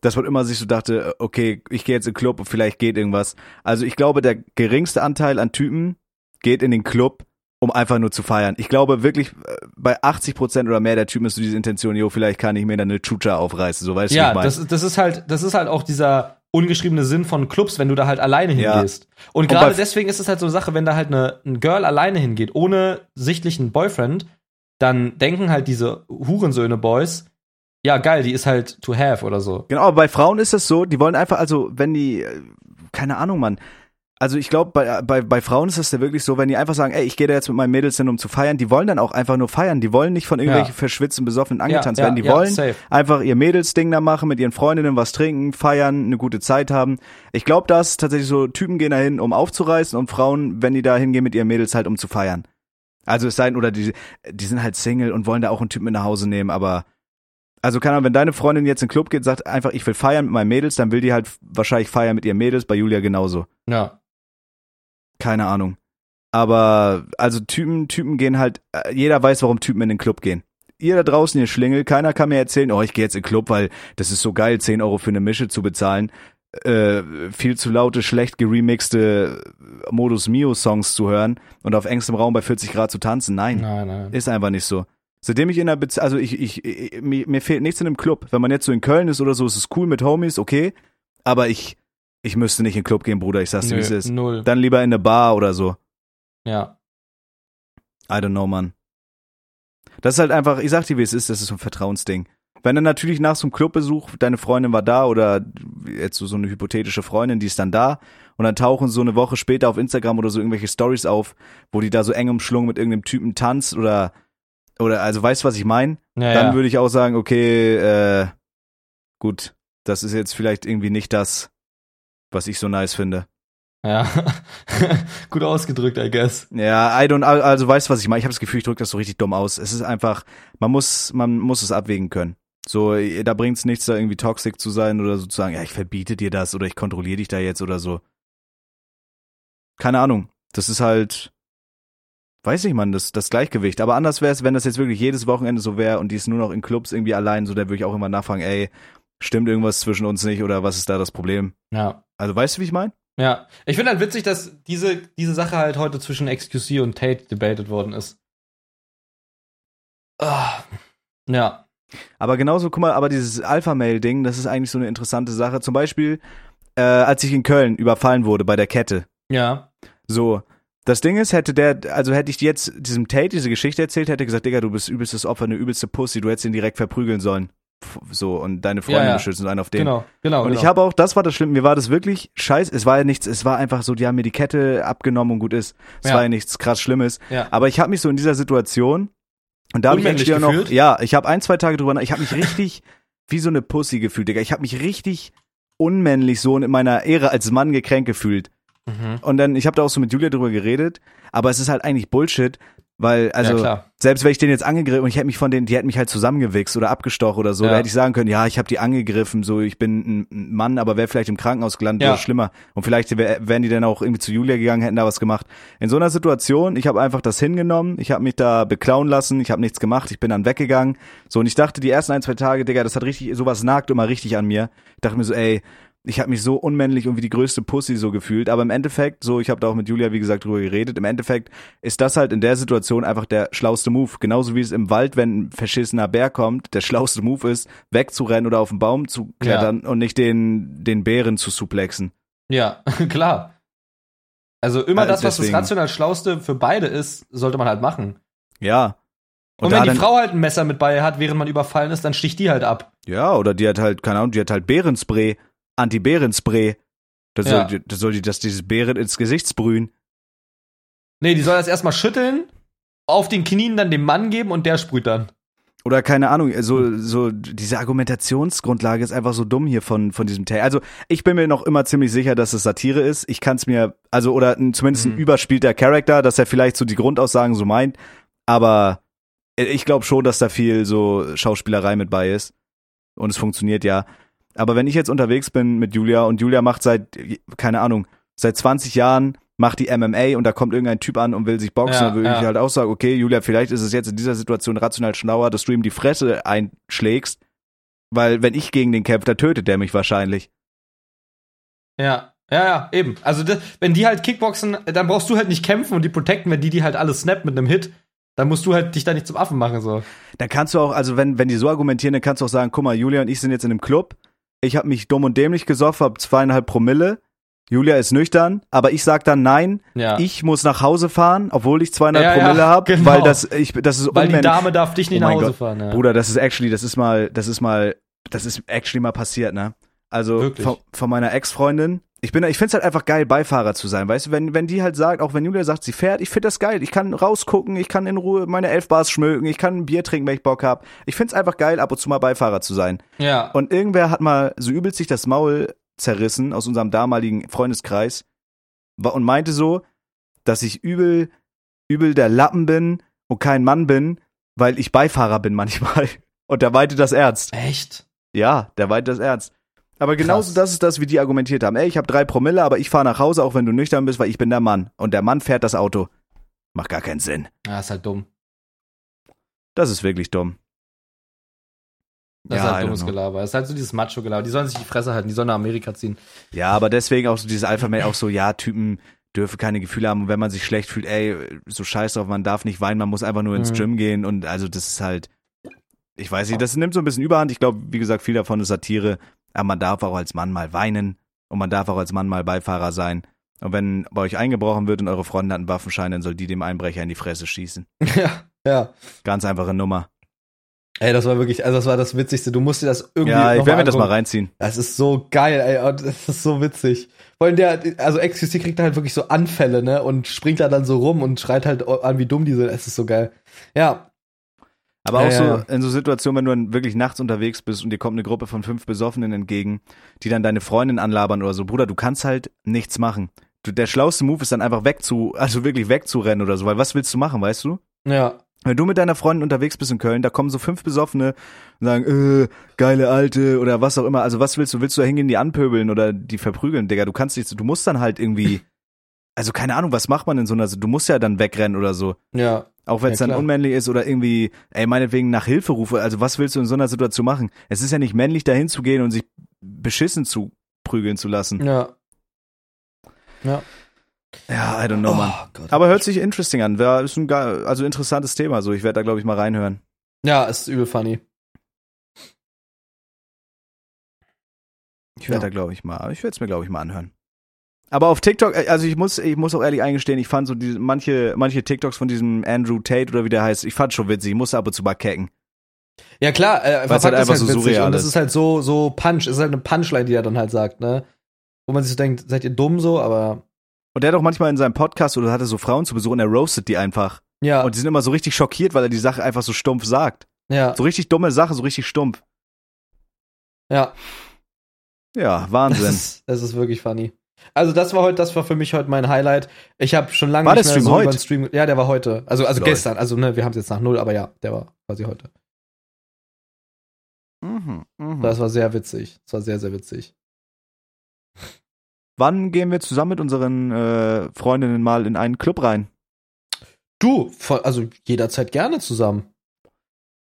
Speaker 1: dass man immer sich so dachte, okay, ich gehe jetzt in den Club und vielleicht geht irgendwas. Also ich glaube, der geringste Anteil an Typen geht in den Club, um einfach nur zu feiern. Ich glaube wirklich, äh, bei 80 Prozent oder mehr der Typen ist so diese Intention, jo, vielleicht kann ich mir dann eine Chucha aufreißen. So weißt du,
Speaker 2: Ja,
Speaker 1: ich mein?
Speaker 2: das, das ist halt, das ist halt auch dieser ungeschriebene Sinn von Clubs, wenn du da halt alleine
Speaker 1: Ja.
Speaker 2: hingehst. Und
Speaker 1: Und
Speaker 2: gerade deswegen ist es halt so eine Sache, wenn da halt eine, ein Girl alleine hingeht, ohne sichtlichen Boyfriend, dann denken halt diese Hurensöhne-Boys, ja, geil, die ist halt to have oder so.
Speaker 1: Genau, aber bei Frauen ist das so, die wollen einfach, also wenn die, äh, keine Ahnung, Mann. Also ich glaube, bei, bei, bei Frauen ist das ja wirklich so, wenn die einfach sagen, ey, ich gehe da jetzt mit meinen Mädels hin, um zu feiern, die wollen dann auch einfach nur feiern. Die wollen nicht von irgendwelchen
Speaker 2: Ja.
Speaker 1: verschwitzten, besoffenen angetanzt
Speaker 2: ja,
Speaker 1: werden. Die
Speaker 2: ja,
Speaker 1: wollen
Speaker 2: safe.
Speaker 1: einfach ihr Mädelsding da machen, mit ihren Freundinnen was trinken, feiern, eine gute Zeit haben. Ich glaube, dass tatsächlich so Typen gehen dahin, um aufzureißen und Frauen, wenn die da hingehen mit ihren Mädels halt, um zu feiern. Also es sei denn, oder die, die sind halt Single und wollen da auch einen Typen mit nach Hause nehmen, aber also keine Ahnung, wenn deine Freundin jetzt in den Club geht, sagt einfach, ich will feiern mit meinen Mädels, dann will die halt wahrscheinlich feiern mit ihren Mädels, bei Julia genauso.
Speaker 2: Ja.
Speaker 1: Keine Ahnung. Aber also Typen, Typen gehen halt, äh, jeder weiß, warum Typen in den Club gehen. Ihr da draußen, ihr Schlingel, keiner kann mir erzählen, oh, ich gehe jetzt in den Club, weil das ist so geil, 10 Euro für eine Mische zu bezahlen, äh, viel zu laute, schlecht geremixte Modus Mio Songs zu hören und auf engstem Raum bei 40 Grad zu tanzen. Nein,
Speaker 2: Nein, nein.
Speaker 1: ist einfach nicht so. Seitdem ich in der Beziehung, also ich, ich, ich mir, mir fehlt nichts in einem Club. Wenn man jetzt so in Köln ist oder so, ist es cool mit Homies, okay. Aber ich, ich müsste nicht in den Club gehen, Bruder. Ich sag's dir, wie es ist.
Speaker 2: Null.
Speaker 1: Dann lieber in eine Bar oder so.
Speaker 2: Ja.
Speaker 1: I don't know, Mann. Das ist halt einfach, ich sag dir, wie es ist, das ist so ein Vertrauensding. Wenn dann natürlich nach so einem Clubbesuch, deine Freundin war da oder jetzt so, so eine hypothetische Freundin, die ist dann da und dann tauchen so eine Woche später auf Instagram oder so irgendwelche Stories auf, wo die da so eng umschlungen mit irgendeinem Typen tanzt oder, oder, also weißt du, was ich meine?
Speaker 2: Ja,
Speaker 1: dann
Speaker 2: ja.
Speaker 1: würde ich auch sagen, okay, äh, gut, das ist jetzt vielleicht irgendwie nicht das, was ich so nice finde.
Speaker 2: ja. Gut ausgedrückt, I guess.
Speaker 1: Ja, I don't, also weißt du, was ich meine? Ich habe das Gefühl, ich drücke das so richtig dumm aus. Es ist einfach, man muss, man muss es abwägen können. So, da bringt's nichts, da irgendwie toxic zu sein oder so zu sagen, ja, ich verbiete dir das oder ich kontrolliere dich da jetzt oder so. Keine Ahnung. Das ist halt, weiß ich, man, das, das Gleichgewicht. Aber anders wäre es, wenn das jetzt wirklich jedes Wochenende so wäre und die ist nur noch in Clubs irgendwie allein, so, da würde ich auch immer nachfragen, ey, stimmt irgendwas zwischen uns nicht oder was ist da das Problem?
Speaker 2: Ja.
Speaker 1: Also weißt du, wie ich meine?
Speaker 2: Ja. Ich finde halt witzig, dass diese, diese Sache halt heute zwischen XQC und Tate debated worden ist. Ah. Ja.
Speaker 1: Aber genauso, guck mal, aber dieses Alpha-Mail-Ding, das ist eigentlich so eine interessante Sache. Zum Beispiel, äh, als ich in Köln überfallen wurde bei der Kette.
Speaker 2: Ja.
Speaker 1: So, das Ding ist, hätte der, also hätte ich jetzt diesem Tate diese Geschichte erzählt, hätte gesagt, Digga, du bist übelstes Opfer, eine übelste Pussy, du hättest ihn direkt verprügeln sollen. So, und deine Freundin
Speaker 2: Ja, ja.
Speaker 1: beschützen und einen auf den.
Speaker 2: Genau. Genau.
Speaker 1: Und
Speaker 2: genau.
Speaker 1: ich habe auch, das war das Schlimme, mir war das wirklich scheiße. Es war ja nichts, es war einfach so, die haben mir die Kette abgenommen und gut ist. Es
Speaker 2: Ja.
Speaker 1: war ja nichts krass Schlimmes.
Speaker 2: Ja.
Speaker 1: Aber ich habe mich so in dieser Situation und da habe ich eigentlich auch noch, ja, ich habe ein, zwei Tage drüber, ich habe mich richtig wie so eine Pussy gefühlt, Digga. Ich habe mich richtig unmännlich so in meiner Ehre als Mann gekränkt gefühlt.
Speaker 2: Mhm.
Speaker 1: Und dann, ich habe da auch so mit Julia drüber geredet, aber es ist halt eigentlich Bullshit, weil, also,
Speaker 2: ja,
Speaker 1: selbst wenn ich den jetzt angegriffen und ich hätte mich von denen, die hätten mich halt zusammengewichst oder abgestochen oder so,
Speaker 2: Ja.
Speaker 1: da hätte ich sagen können, ja, ich habe die angegriffen, so ich bin ein Mann, aber wäre vielleicht im Krankenhaus gelandet
Speaker 2: Ja.
Speaker 1: oder schlimmer. Und vielleicht wär, wären die dann auch irgendwie zu Julia gegangen, hätten da was gemacht. In so einer Situation, ich habe einfach das hingenommen, ich habe mich da beklauen lassen, ich habe nichts gemacht, ich bin dann weggegangen. So und ich dachte die ersten ein, zwei Tage, Digga, das hat richtig, sowas nagt immer richtig an mir. Ich dachte mir so, ey, ich habe mich so unmännlich und wie die größte Pussy so gefühlt, aber im Endeffekt, so ich habe da auch mit Julia wie gesagt drüber geredet, im Endeffekt ist das halt in der Situation einfach der schlauste Move, genauso wie es im Wald, wenn ein verschissener Bär kommt, der schlauste Move ist, wegzurennen oder auf den Baum zu klettern und nicht den den Bären zu suplexen.
Speaker 2: Ja, klar. Also immer
Speaker 1: Also
Speaker 2: das, was
Speaker 1: deswegen.
Speaker 2: das rational Schlauste für beide ist, sollte man halt machen.
Speaker 1: Ja.
Speaker 2: Und,
Speaker 1: da
Speaker 2: wenn die Frau halt ein Messer mit bei hat, während man überfallen ist, dann sticht die halt ab.
Speaker 1: Ja, oder die hat halt, keine Ahnung, die hat halt Bärenspray, Anti-Bärenspray. Das
Speaker 2: Ja.
Speaker 1: soll, das soll die, dass dieses Bären ins Gesicht sprühen.
Speaker 2: Nee, die soll das erstmal schütteln, auf den Knien dann dem Mann geben und der sprüht dann.
Speaker 1: Oder keine Ahnung, so, so, diese Argumentationsgrundlage ist einfach so dumm hier von, von diesem Teil. Also, ich bin mir noch immer ziemlich sicher, dass es Satire ist. Ich kann es mir, also, oder zumindest ein
Speaker 2: Mhm.
Speaker 1: überspielter Charakter, dass er vielleicht so die Grundaussagen so meint. Aber ich glaube schon, dass da viel so Schauspielerei mit bei ist. Und es funktioniert ja. Aber wenn ich jetzt unterwegs bin mit Julia und Julia macht seit, keine Ahnung, seit 20 Jahren macht die MMA und da kommt irgendein Typ an und will sich boxen,
Speaker 2: Ja,
Speaker 1: dann würde
Speaker 2: ja.
Speaker 1: ich halt auch sagen, okay, Julia, vielleicht ist es jetzt in dieser Situation rational schlauer, dass du ihm die Fresse einschlägst, weil wenn ich gegen den kämpfe, dann tötet der mich wahrscheinlich.
Speaker 2: Ja, ja, ja, eben. Also wenn die halt Kickboxen, dann brauchst du halt nicht kämpfen und die protecten, wenn die die halt alles snappt mit einem Hit, dann musst du halt dich da nicht zum Affen machen so.
Speaker 1: Dann kannst du auch, also wenn, wenn die so argumentieren, dann kannst du auch sagen, guck mal, Julia und ich sind jetzt in einem Club, ich habe mich dumm und dämlich gesoffen, hab zweieinhalb Promille, Julia ist nüchtern, aber ich sag dann nein,
Speaker 2: Ja.
Speaker 1: ich muss nach Hause fahren, obwohl ich 200
Speaker 2: Ja, ja,
Speaker 1: Promille habe,
Speaker 2: genau.
Speaker 1: weil das ich das ist
Speaker 2: Weil die. Dame darf dich nicht
Speaker 1: Oh
Speaker 2: nach Hause
Speaker 1: Gott.
Speaker 2: fahren. Ja.
Speaker 1: Bruder, das ist actually, das ist mal, das ist mal, das ist actually mal passiert, ne? Also von, von meiner Ex-Freundin. Ich bin, ich find's halt einfach geil, Beifahrer zu sein, weißt du? Wenn, wenn die halt sagt, auch wenn Julia sagt, sie fährt, ich find das geil. Ich kann rausgucken, ich kann in Ruhe meine Elfbars schmöken, ich kann ein Bier trinken, wenn ich Bock hab. Ich find's einfach geil, ab und zu mal Beifahrer zu sein.
Speaker 2: ja.
Speaker 1: Und irgendwer hat mal so übelst sich das Maul zerrissen aus unserem damaligen Freundeskreis und meinte so, dass ich übel, übel der Lappen bin und kein Mann bin, weil ich Beifahrer bin manchmal. Und der meinte das ernst.
Speaker 2: Echt?
Speaker 1: Ja, der meinte das ernst. Aber genauso
Speaker 2: Krass.
Speaker 1: das ist das, wie die argumentiert haben. Ey, ich habe drei Promille, aber ich fahre nach Hause, auch wenn du nüchtern bist, weil ich bin der Mann. Und der Mann fährt das Auto. Macht gar keinen Sinn.
Speaker 2: Ja, ist halt dumm.
Speaker 1: Das ist wirklich dumm.
Speaker 2: Das
Speaker 1: Ja,
Speaker 2: ist halt dummes. Gelaber. Das ist halt so dieses Macho-Gelaber. Die sollen sich die Fresse halten, die sollen nach Amerika ziehen.
Speaker 1: Ja, aber deswegen auch so dieses Alpha-Mail, auch so, ja, Typen dürfen keine Gefühle haben und wenn man sich schlecht fühlt, ey, so scheiß drauf, man darf nicht weinen, man muss einfach nur ins
Speaker 2: Mhm.
Speaker 1: Gym gehen und also das ist halt, ich weiß nicht, das nimmt so ein bisschen Überhand. Ich glaube, wie gesagt, viel davon ist Satire, aber man darf auch als Mann mal weinen und man darf auch als Mann mal Beifahrer sein. Und wenn bei euch eingebrochen wird und eure Freundin hat einen Waffenschein, dann soll die dem Einbrecher in die Fresse schießen.
Speaker 2: ja, ja.
Speaker 1: Ganz einfache Nummer.
Speaker 2: Ey, das war wirklich, also das war das Witzigste. Du musst dir das irgendwie.
Speaker 1: Ja, ich werde mir das mal reinziehen.
Speaker 2: Das ist so geil, ey. Das ist so witzig. Vor allem der, also XQC kriegt da halt wirklich so Anfälle, ne? Und springt da dann so rum und schreit halt an, wie dumm die sind. Es ist so geil. Ja.
Speaker 1: Aber auch so in so Situationen, wenn du dann wirklich nachts unterwegs bist und dir kommt eine Gruppe von fünf Besoffenen entgegen, die dann deine Freundin anlabern oder so, Bruder, du kannst halt nichts machen. Du, der schlauste Move ist dann einfach wegzu, also wirklich wegzurennen oder so, weil was willst du machen, weißt du?
Speaker 2: Ja.
Speaker 1: Wenn du mit deiner Freundin unterwegs bist in Köln, da kommen so fünf Besoffene und sagen, äh, geile Alte oder was auch immer. Also was willst du? Willst du da hingehen, die anpöbeln oder die verprügeln, Digga? Du kannst nicht, du musst dann halt irgendwie, also keine Ahnung, was macht man in so einer, du musst ja dann wegrennen oder so.
Speaker 2: Ja.
Speaker 1: Auch wenn es
Speaker 2: Ja,
Speaker 1: dann unmännlich ist oder irgendwie, ey, meinetwegen nach Hilfe rufe. Also was willst du in so einer Situation machen? Es ist ja nicht männlich, dahin zu gehen und sich beschissen zu prügeln zu lassen.
Speaker 2: Ja. Ja.
Speaker 1: Ja, I don't know, Mann.
Speaker 2: Oh Gott.
Speaker 1: Aber hört sich interesting an. Wär, ist ein also interessantes Thema. So, ich werde da glaube ich mal reinhören.
Speaker 2: Ja, ist übel funny.
Speaker 1: Ich werde
Speaker 2: Ja.
Speaker 1: da glaube ich mal, ich werde es mir glaube ich mal anhören. Aber auf TikTok, äh, also ich muss, ich muss auch ehrlich eingestehen, ich fand so diese, manche, manche TikToks von diesem Andrew Tate oder wie der heißt, ich fand schon witzig. Ich musste ab und zu mal kecken.
Speaker 2: Ja klar, äh,
Speaker 1: Weil's halt
Speaker 2: verpackt ist
Speaker 1: einfach so
Speaker 2: witzig
Speaker 1: surreal
Speaker 2: und das
Speaker 1: ist.
Speaker 2: ist halt so so Punch, es ist halt eine Punchline, die er dann halt sagt, ne? Wo man sich so denkt, seid ihr dumm so, aber
Speaker 1: Und der hat auch manchmal in seinem Podcast oder hatte so Frauen zu Besuch und er roastet die einfach.
Speaker 2: ja,
Speaker 1: Und die sind immer so richtig schockiert, weil er die Sache einfach so stumpf sagt.
Speaker 2: ja,
Speaker 1: So richtig dumme Sache, so richtig stumpf.
Speaker 2: ja.
Speaker 1: Ja,
Speaker 2: Das
Speaker 1: Wahnsinn.
Speaker 2: ist, das ist wirklich funny. Also das war heute, das war für mich heute mein Highlight. Ich habe schon lange
Speaker 1: War
Speaker 2: nicht
Speaker 1: der
Speaker 2: mehr
Speaker 1: Stream
Speaker 2: so
Speaker 1: heute?
Speaker 2: über den Stream. Ja, der war heute. Also also gestern. Also ne, wir haben es jetzt nach null, aber ja, der war quasi heute.
Speaker 1: Mhm, mhm.
Speaker 2: Das war sehr witzig. Das war sehr sehr witzig.
Speaker 1: Wann gehen wir zusammen mit unseren äh, Freundinnen mal in einen Club rein?
Speaker 2: Du, also jederzeit gerne zusammen.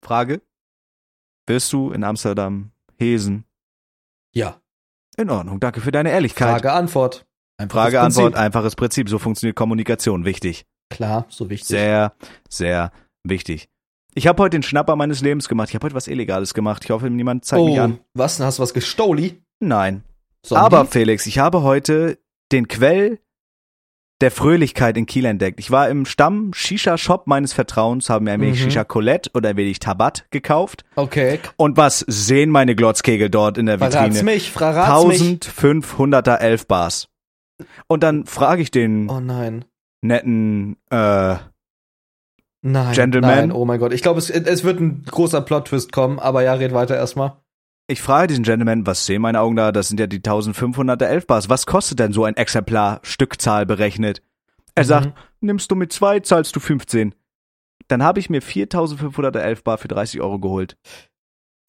Speaker 1: Frage. Wirst du in Amsterdam Hesen?
Speaker 2: Ja.
Speaker 1: In Ordnung, danke für deine Ehrlichkeit.
Speaker 2: Frage Antwort. Einfaches
Speaker 1: Frage, Antwort,
Speaker 2: Prinzip.
Speaker 1: einfaches Prinzip. So funktioniert Kommunikation. Wichtig.
Speaker 2: Klar, so wichtig.
Speaker 1: Sehr, sehr wichtig. Ich habe heute den Schnapper meines Lebens gemacht. Ich habe heute was Illegales gemacht. Ich hoffe, niemand zeigt mich
Speaker 2: oh,
Speaker 1: an.
Speaker 2: was? Hast du was gestohlen?
Speaker 1: Nein.
Speaker 2: Zombie?
Speaker 1: Aber Felix, ich habe heute den Quell der Fröhlichkeit in Kiel entdeckt. Ich war im Stamm Shisha-Shop meines Vertrauens, habe mir ein wenig
Speaker 2: Mhm.
Speaker 1: Shisha Colette oder ein wenig Tabat gekauft.
Speaker 2: Okay.
Speaker 1: Und was sehen meine Glotzkegel dort in der
Speaker 2: Verrat's
Speaker 1: Vitrine?
Speaker 2: mich, verrat's mich.
Speaker 1: 1500er 11 Bars. Und dann frage ich den
Speaker 2: Oh
Speaker 1: netten, äh,
Speaker 2: Nein.
Speaker 1: Gentleman.
Speaker 2: Nein, oh mein Gott. Ich glaube, es, es wird ein großer Plot-Twist kommen, aber ja, red weiter erstmal.
Speaker 1: Ich frage diesen Gentleman, was sehen meine Augen da? Das sind ja die 1500er 11 Bars. Was kostet denn so ein Exemplar Stückzahl berechnet? Er
Speaker 2: Mhm.
Speaker 1: sagt, nimmst du mit zwei, zahlst du 15. Dann habe ich mir 4500er 11 Bar für 30 Euro geholt.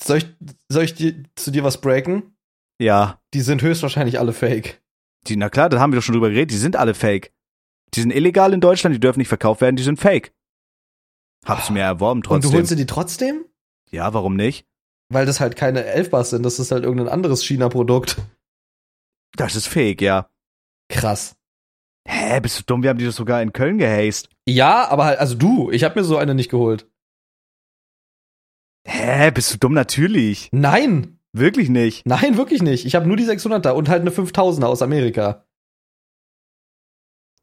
Speaker 2: Soll ich, soll ich dir, zu dir was breaken?
Speaker 1: Ja,
Speaker 2: Die sind höchstwahrscheinlich alle fake.
Speaker 1: die, na klar, da haben wir doch schon drüber geredet, die sind alle fake. Die sind illegal in Deutschland, die dürfen nicht verkauft werden, die sind fake. Hab's mir erworben
Speaker 2: Und du
Speaker 1: trotzdem.
Speaker 2: holst dir die trotzdem?
Speaker 1: ja, warum nicht?
Speaker 2: Weil das halt keine Elfbars sind, das ist halt irgendein anderes China-Produkt.
Speaker 1: Das ist fake, ja.
Speaker 2: Krass.
Speaker 1: Hä, bist du dumm? Wir haben die doch sogar in Köln gehased.
Speaker 2: Ja, aber halt, also du, ich habe mir so eine nicht geholt.
Speaker 1: Hä, bist du dumm? Natürlich.
Speaker 2: Nein,
Speaker 1: Wirklich nicht.
Speaker 2: nein, wirklich nicht. Ich habe nur die 600er und halt eine 5000er aus Amerika.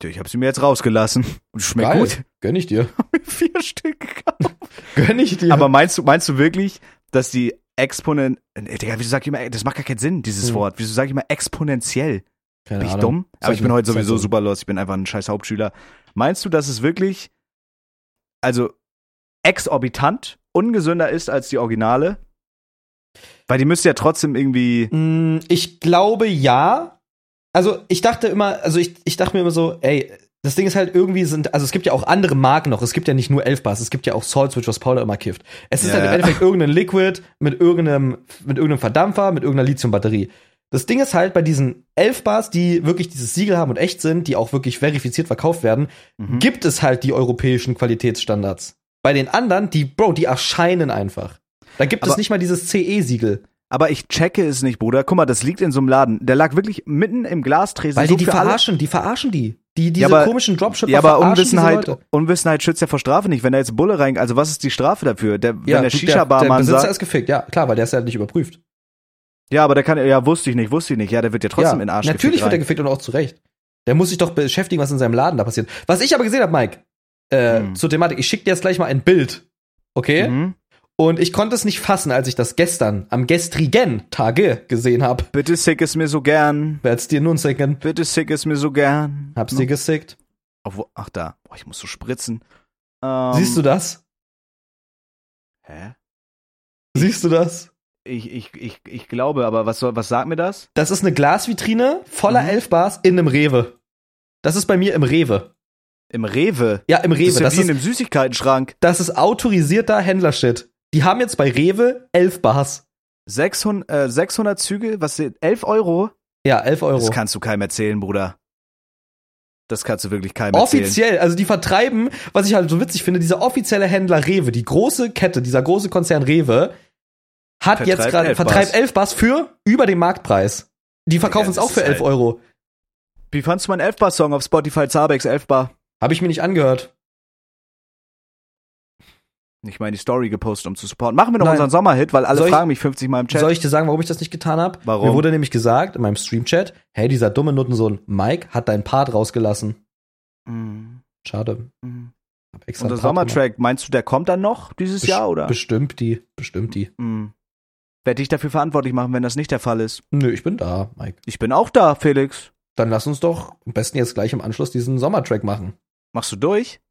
Speaker 1: Ich habe sie mir jetzt rausgelassen. Und schmeckt
Speaker 2: Geil.
Speaker 1: gut.
Speaker 2: Gönn ich dir.
Speaker 1: Vier Stück gekauft.
Speaker 2: Gönn ich dir.
Speaker 1: Aber meinst du, meinst du wirklich, dass die Exponent, äh, Digga, wieso sag ich immer, das macht gar keinen Sinn, dieses
Speaker 2: Hm.
Speaker 1: Wort. Wieso sag ich immer exponentiell?
Speaker 2: Keine
Speaker 1: Bin ich
Speaker 2: Ahnung.
Speaker 1: dumm? Aber
Speaker 2: halt
Speaker 1: ich bin heute sowieso
Speaker 2: so.
Speaker 1: super los. Ich bin einfach ein scheiß Hauptschüler. Meinst du, dass es wirklich, also exorbitant ungesünder ist als die Originale? Weil die müsste ja trotzdem irgendwie.
Speaker 2: Mm, Ich glaube ja. Also ich dachte immer, also ich, ich dachte mir immer so, ey, das Ding ist halt irgendwie sind, also es gibt ja auch andere Marken noch. Es gibt ja nicht nur Elfbars, es gibt ja auch Salt Switch, was Paula immer kifft. Es ist
Speaker 1: Ja.
Speaker 2: halt im Endeffekt irgendein Liquid mit irgendeinem, mit irgendeinem Verdampfer, mit irgendeiner Lithiumbatterie. Das Ding ist halt bei diesen Elfbars, die wirklich dieses Siegel haben und echt sind, die auch wirklich verifiziert verkauft werden,
Speaker 1: Mhm.
Speaker 2: gibt es halt die europäischen Qualitätsstandards. Bei den anderen, die, Bro, die erscheinen einfach. Da gibt es
Speaker 1: Aber-
Speaker 2: nicht mal dieses CE-Siegel.
Speaker 1: Aber ich checke es nicht, Bruder. Guck mal, das liegt in so einem Laden. Der lag wirklich mitten im Glastresen.
Speaker 2: Weil die die verarschen, die verarschen die. Die, diese
Speaker 1: Ja, aber-
Speaker 2: komischen Dropshipper
Speaker 1: Ja, aber Unwissenheit. Unwissenheit schützt ja vor Strafe nicht. Wenn da jetzt Bulle rein, also was ist die Strafe dafür? Der, wenn der
Speaker 2: du, der
Speaker 1: Shisha-Barmann
Speaker 2: Besitzer
Speaker 1: sagt,
Speaker 2: ist gefickt, ja, klar, weil der ist ja nicht überprüft.
Speaker 1: ja, aber der kann, ja, wusste ich nicht, wusste ich nicht. Ja, der wird ja trotzdem
Speaker 2: ja,
Speaker 1: in den Arsch
Speaker 2: Natürlich wird er
Speaker 1: gefickt
Speaker 2: und auch zu Recht. Der muss sich doch beschäftigen, was in seinem Laden da passiert. Was ich aber gesehen habe, Mike, äh,
Speaker 1: Hm.
Speaker 2: zur Thematik, ich schicke dir jetzt gleich mal ein Bild. Okay?
Speaker 1: Mhm.
Speaker 2: Und ich konnte es nicht fassen, als ich das gestern, am gestrigen Tage gesehen habe.
Speaker 1: Bitte sick es mir so gern.
Speaker 2: Werd's dir nun sagen.
Speaker 1: Bitte sick es mir so gern.
Speaker 2: Hab's dir gesickt.
Speaker 1: Ach da. Boah, ich muss so spritzen. Ähm,
Speaker 2: Siehst du das?
Speaker 1: Hä?
Speaker 2: Siehst du das?
Speaker 1: Ich, ich, ich, ich glaube, aber was soll, was sagt mir das?
Speaker 2: Das ist eine Glasvitrine voller
Speaker 1: Mhm.
Speaker 2: Elfbars in einem Rewe. Das ist bei mir im Rewe.
Speaker 1: Im Rewe.
Speaker 2: Ja, im
Speaker 1: Das
Speaker 2: Rewe.
Speaker 1: ist ja
Speaker 2: Das
Speaker 1: wie
Speaker 2: ist,
Speaker 1: in einem Süßigkeitenschrank.
Speaker 2: das ist autorisierter Händlershit. Die haben jetzt bei Rewe 11 Bars.
Speaker 1: 600, äh, 600 Züge, was sind 11 Euro?
Speaker 2: Ja, 11 Euro.
Speaker 1: Das kannst du keinem erzählen, Bruder. Das kannst du wirklich keinem erzählen.
Speaker 2: Offiziell, also die vertreiben, was ich halt so witzig finde, dieser offizielle Händler Rewe, die große Kette, dieser große Konzern Rewe, hat
Speaker 1: Vertreibt
Speaker 2: jetzt gerade,
Speaker 1: 11
Speaker 2: vertreibt
Speaker 1: Bars.
Speaker 2: 11 Bars für über den Marktpreis. Die verkaufen es
Speaker 1: das
Speaker 2: auch für
Speaker 1: ist
Speaker 2: 11
Speaker 1: halt-
Speaker 2: Euro.
Speaker 1: Wie fandst du meinen Elfbar-Song auf Spotify? Zabex Elfbar.
Speaker 2: Habe ich mir nicht angehört.
Speaker 1: Nicht mal in die Story gepostet, um zu supporten. Machen wir noch
Speaker 2: Nein.
Speaker 1: unseren Sommerhit, weil alle
Speaker 2: Soll ich-
Speaker 1: fragen mich 50 Mal im Chat.
Speaker 2: Soll ich dir sagen, warum ich das nicht getan habe?
Speaker 1: Warum?
Speaker 2: Mir wurde nämlich gesagt in meinem Streamchat, hey, dieser dumme Nuttensohn Mike hat deinen Part rausgelassen.
Speaker 1: Mm,
Speaker 2: Schade.
Speaker 1: mm.
Speaker 2: Hab extra
Speaker 1: Und der
Speaker 2: gemacht.
Speaker 1: Sommertrack, meinst du, der kommt dann noch dieses
Speaker 2: Best-
Speaker 1: Jahr, oder?
Speaker 2: Bestimmt die, bestimmt die.
Speaker 1: Mm. Werde ich dafür verantwortlich machen, wenn das nicht der Fall ist.
Speaker 2: Nö, ich bin da, Mike.
Speaker 1: Ich bin auch da, Felix.
Speaker 2: Dann lass uns doch am besten jetzt gleich im Anschluss diesen Sommertrack machen.
Speaker 1: Machst du durch?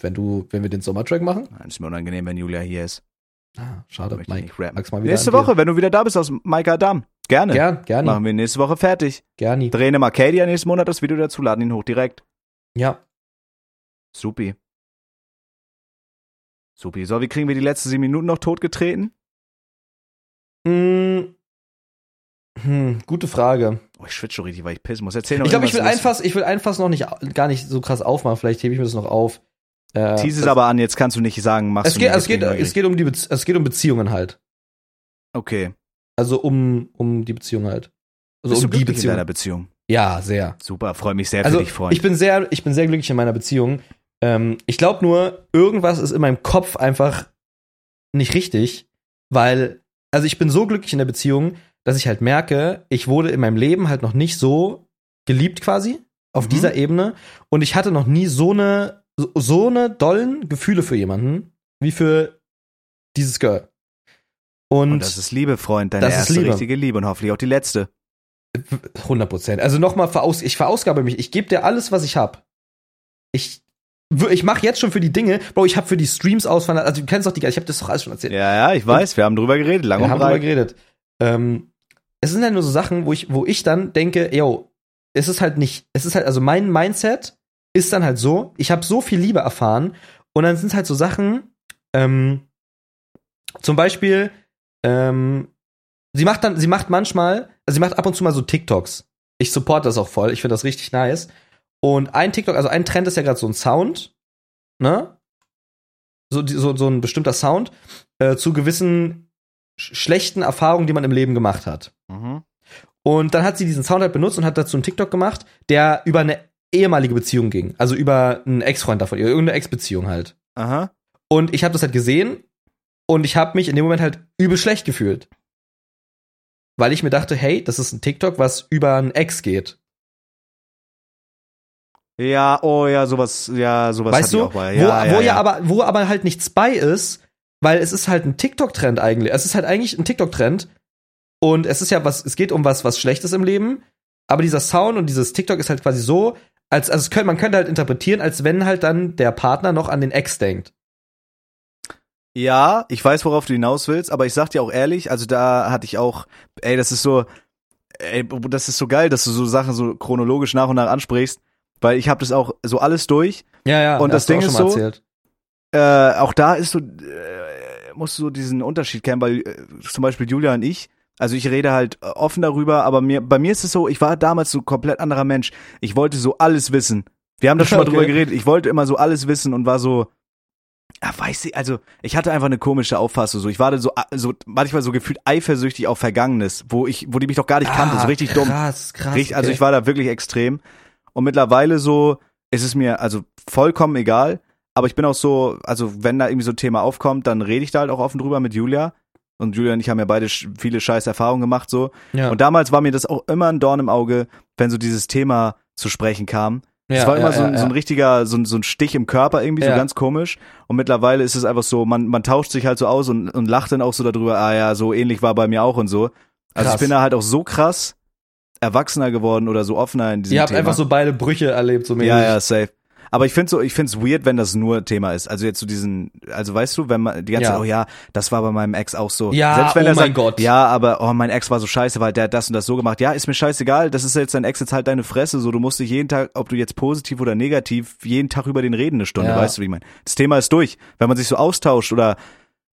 Speaker 2: Wenn du, wenn wir den Sommertrack machen?
Speaker 1: Nein, ist mir unangenehm, wenn Julia hier ist.
Speaker 2: Ah, schade, Mike.
Speaker 1: nicht rappen.
Speaker 2: Mag's mal wieder
Speaker 1: Nächste. Woche, wenn du wieder da bist aus Maika Adam. Gerne.
Speaker 2: Gern, gerne,
Speaker 1: Machen wir nächste Woche fertig.
Speaker 2: gerne.
Speaker 1: Drehen im Arcadia nächsten Monat das Video dazu, laden ihn hoch direkt.
Speaker 2: Ja.
Speaker 1: Supi. Supi. So, wie kriegen wir die letzten sieben Minuten noch totgetreten?
Speaker 2: Hm, hm, gute Frage.
Speaker 1: Oh, ich schwitze schon richtig, weil ich pissen muss. Erzähl noch
Speaker 2: Ich glaube, ich will einfach, ich will einfach noch nicht, gar nicht so krass aufmachen. Vielleicht hebe ich mir das noch auf. Äh.
Speaker 1: Tease es aber an, jetzt kannst du nicht sagen, machst
Speaker 2: Es
Speaker 1: du
Speaker 2: geht,
Speaker 1: nicht,
Speaker 2: es geht, es geht um die, Bez- es geht um Beziehungen halt.
Speaker 1: Okay.
Speaker 2: Also um, um die Beziehung halt. Also
Speaker 1: Bist
Speaker 2: um
Speaker 1: du
Speaker 2: die
Speaker 1: glücklich in
Speaker 2: Beziehung.
Speaker 1: deiner Beziehung?
Speaker 2: Ja, sehr.
Speaker 1: Super, freue mich sehr
Speaker 2: Also
Speaker 1: für dich, Freund.
Speaker 2: ich bin sehr, ich bin sehr glücklich in meiner Beziehung. Ähm, ich glaube nur, irgendwas ist in meinem Kopf einfach nicht richtig, weil, also ich bin so glücklich in der Beziehung, dass ich halt merke, ich wurde in meinem Leben halt noch nicht so geliebt quasi auf
Speaker 1: Mhm.
Speaker 2: dieser Ebene und ich hatte noch nie so eine so, so eine dollen Gefühle für jemanden wie für dieses Girl. Und,
Speaker 1: und das ist Liebe, Freund, deine
Speaker 2: Das ist
Speaker 1: erste
Speaker 2: Liebe.
Speaker 1: richtige Liebe und hoffentlich auch die letzte.
Speaker 2: 100 Prozent. Also nochmal, veraus ich verausgabe mich. Ich gebe dir alles, was ich hab. Ich, ich mache jetzt schon für die Dinge, Bro, ich habe für die Streams auswandert, also du kennst doch die, ich habe das doch alles schon erzählt.
Speaker 1: Ja, ja, ich weiß, wir haben drüber geredet, lang
Speaker 2: Wir
Speaker 1: und
Speaker 2: haben drüber geredet. Ähm, es sind halt nur so Sachen, wo ich, wo ich dann denke, yo, es ist halt nicht, es ist halt, also mein Mindset ist dann halt so, ich habe so viel Liebe erfahren und dann sind es halt so Sachen, ähm, zum Beispiel, ähm, sie macht dann, sie macht manchmal, also sie macht ab und zu mal so TikToks. Ich support das auch voll, ich finde das richtig nice. Und ein TikTok, also ein Trend ist ja gerade so ein Sound, ne? So, so, so ein bestimmter Sound äh, zu gewissen sch schlechten Erfahrungen, die man im Leben gemacht hat.
Speaker 1: Mhm.
Speaker 2: Und dann hat sie diesen Sound halt benutzt und hat dazu einen TikTok gemacht, der über eine ehemalige Beziehung ging. Also über einen Ex-Freund davon, irgendeine Ex-Beziehung halt.
Speaker 1: Aha.
Speaker 2: Und ich habe das halt gesehen und ich habe mich in dem Moment halt übel schlecht gefühlt. Weil ich mir dachte, hey, das ist ein TikTok, was über einen Ex geht.
Speaker 1: Ja, oh ja, sowas, ja, sowas
Speaker 2: weißt du?
Speaker 1: mal.
Speaker 2: wo,
Speaker 1: Ja, ja,
Speaker 2: wo ja,
Speaker 1: ja.
Speaker 2: aber, wo aber halt nichts bei ist, weil es ist halt ein TikTok-Trend eigentlich. Es ist halt eigentlich ein TikTok-Trend. Und es ist ja was, es geht um was, was Schlechtes im Leben. Aber dieser Sound und dieses TikTok ist halt quasi so, als, also es könnte, man könnte halt interpretieren, als wenn halt dann der Partner noch an den Ex denkt.
Speaker 1: Ja, ich weiß, worauf du hinaus willst, aber ich sag dir auch ehrlich, also da hatte ich auch, ey, das ist so, ey, das ist so geil, dass du so Sachen so chronologisch nach und nach ansprichst, weil ich habe das auch so alles durch.
Speaker 2: Ja, ja.
Speaker 1: Und das Ding ist
Speaker 2: schon mal
Speaker 1: so,
Speaker 2: erzählt.
Speaker 1: Äh, auch da ist so, äh, musst du so diesen Unterschied kennen, weil äh, zum Beispiel Julia und ich, also ich rede halt äh, offen darüber, aber mir, bei mir ist es so, ich war damals so komplett anderer Mensch. Ich wollte so alles wissen. Wir haben da schon mal
Speaker 2: Okay.
Speaker 1: drüber geredet. Ich wollte immer so alles wissen und war so, ja, weiß ich, also ich hatte einfach eine komische Auffassung. So, ich war da so, so manchmal so gefühlt eifersüchtig auf Vergangenes, wo ich, wo die mich doch gar nicht kannte, so richtig dumm.
Speaker 2: Ah, Krass, krass.
Speaker 1: Also
Speaker 2: okay.
Speaker 1: ich war da wirklich extrem. Und mittlerweile so ist es mir also vollkommen egal. Aber ich bin auch so, also wenn da irgendwie so ein Thema aufkommt, dann rede ich da halt auch offen drüber mit Julia. Und Julia und ich haben ja beide viele scheiß Erfahrungen gemacht so.
Speaker 2: ja.
Speaker 1: Und damals war mir das auch immer ein Dorn im Auge, wenn so dieses Thema zu sprechen kam.
Speaker 2: ja,
Speaker 1: Es war immer
Speaker 2: ja,
Speaker 1: so, ein,
Speaker 2: ja,
Speaker 1: so ein
Speaker 2: ja.
Speaker 1: richtiger, so ein, so ein Stich im Körper irgendwie, so
Speaker 2: Ja.
Speaker 1: ganz komisch. Und mittlerweile ist es einfach so, man, man tauscht sich halt so aus und, und lacht dann auch so darüber, ah ja, so ähnlich war bei mir auch und so. Also
Speaker 2: Krass.
Speaker 1: ich bin da halt auch so krass erwachsener geworden oder so offener in diesem
Speaker 2: Ihr habt
Speaker 1: Thema.
Speaker 2: einfach so beide Brüche erlebt, so mäßig.
Speaker 1: ja, ja, safe. Aber ich finde so, ich finde es weird, wenn das nur Thema ist. Also jetzt so diesen, also weißt du, wenn man die ganze
Speaker 2: Ja.
Speaker 1: Zeit, oh ja, das war bei meinem Ex auch so.
Speaker 2: Ja,
Speaker 1: Selbst wenn
Speaker 2: oh
Speaker 1: er
Speaker 2: mein
Speaker 1: sagt,
Speaker 2: Gott.
Speaker 1: Ja, aber oh, mein Ex war so scheiße, weil der hat das und das so gemacht. Ja, ist mir scheißegal. Das ist jetzt dein Ex, jetzt halt deine Fresse. So, du musst dich jeden Tag, ob du jetzt positiv oder negativ, jeden Tag über den reden eine Stunde.
Speaker 2: Ja.
Speaker 1: Weißt du, wie ich meine? Das Thema ist durch. Wenn man sich so austauscht oder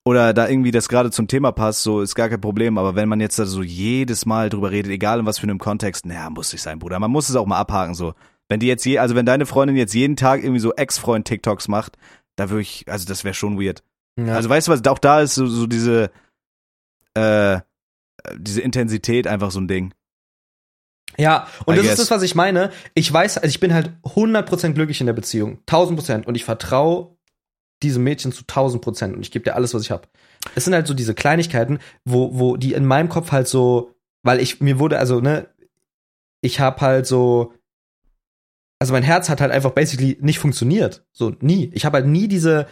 Speaker 1: oder da irgendwie das gerade zum Thema passt, so ist gar kein Problem. Aber wenn man jetzt da so jedes Mal drüber redet, egal in was für einem Kontext, naja, muss nicht sein, Bruder. Man muss es auch mal abhaken, so. Wenn die jetzt je, also wenn deine Freundin jetzt jeden Tag irgendwie so Ex-Freund-TikToks macht, da würde ich, also das wäre schon weird.
Speaker 2: Ja.
Speaker 1: Also weißt du was, auch da ist so, so diese, äh, diese Intensität einfach so ein Ding.
Speaker 2: Ja, und
Speaker 1: I
Speaker 2: das
Speaker 1: guess.
Speaker 2: ist das, was ich meine. Ich weiß, also ich bin halt 100% glücklich in der Beziehung. 1000%. Und ich vertraue diesem Mädchen zu 1000%. Und ich gebe dir alles, was ich habe. Es sind halt so diese Kleinigkeiten, wo, wo die in meinem Kopf halt so, weil ich, mir wurde, also, ne, ich habe halt so, also mein Herz hat halt einfach basically nicht funktioniert. So, nie. Ich habe halt nie diese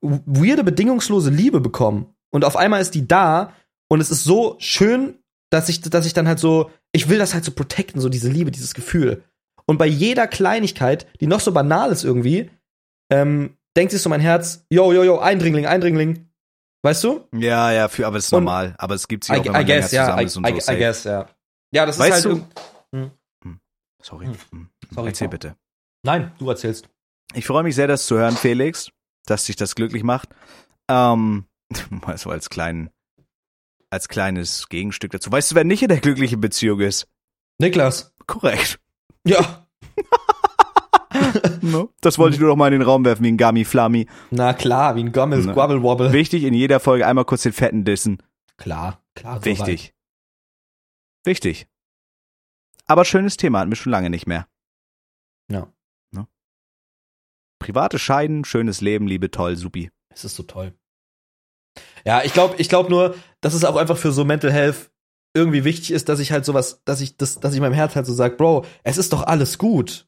Speaker 2: weirde, bedingungslose Liebe bekommen. Und auf einmal ist die da und es ist so schön, dass ich, dass ich dann halt so, ich will das halt so protecten, so diese Liebe, dieses Gefühl. Und bei jeder Kleinigkeit, die noch so banal ist irgendwie, ähm, denkt sich so mein Herz, yo, yo, yo, Eindringling, Eindringling. Weißt du?
Speaker 1: Ja, ja, für, aber das ist
Speaker 2: Und-
Speaker 1: normal. Aber es gibt sie
Speaker 2: I,
Speaker 1: auch, wenn
Speaker 2: I
Speaker 1: man länger
Speaker 2: guess, ja.
Speaker 1: zusammen
Speaker 2: I,
Speaker 1: ist und
Speaker 2: I,
Speaker 1: so.
Speaker 2: I
Speaker 1: safe.
Speaker 2: guess, ja. Ja, das
Speaker 1: Weißt
Speaker 2: ist
Speaker 1: du-
Speaker 2: halt.
Speaker 1: Sorry.
Speaker 2: Hm. Sorry.
Speaker 1: Erzähl bitte.
Speaker 2: Nein, du erzählst.
Speaker 1: Ich freue mich sehr, das zu hören, Felix, dass dich das glücklich macht. Ähm, mal so als kleinen, als kleines Gegenstück dazu. Weißt du, wer nicht in der glücklichen Beziehung ist?
Speaker 2: Niklas.
Speaker 1: Korrekt.
Speaker 2: Ja.
Speaker 1: No? Das wollte ich nur noch mal in den Raum werfen, wie ein Gummy Flammy.
Speaker 2: Na klar, wie ein Gummel,
Speaker 1: Ne.
Speaker 2: Gubbel Wobble.
Speaker 1: Wichtig, in jeder Folge einmal kurz den Fetten dissen.
Speaker 2: Klar, klar.
Speaker 1: Wichtig. Wichtig. Aber schönes Thema, hatten wir schon lange nicht mehr.
Speaker 2: Ja.
Speaker 1: Ne? Private Scheiden, schönes Leben, Liebe, toll, supi.
Speaker 2: Es ist so toll. Ja, ich glaube, ich glaube nur, dass es auch einfach für so Mental Health irgendwie wichtig ist, dass ich halt sowas, dass ich das, dass ich meinem Herz halt so sag, Bro, es ist doch alles gut.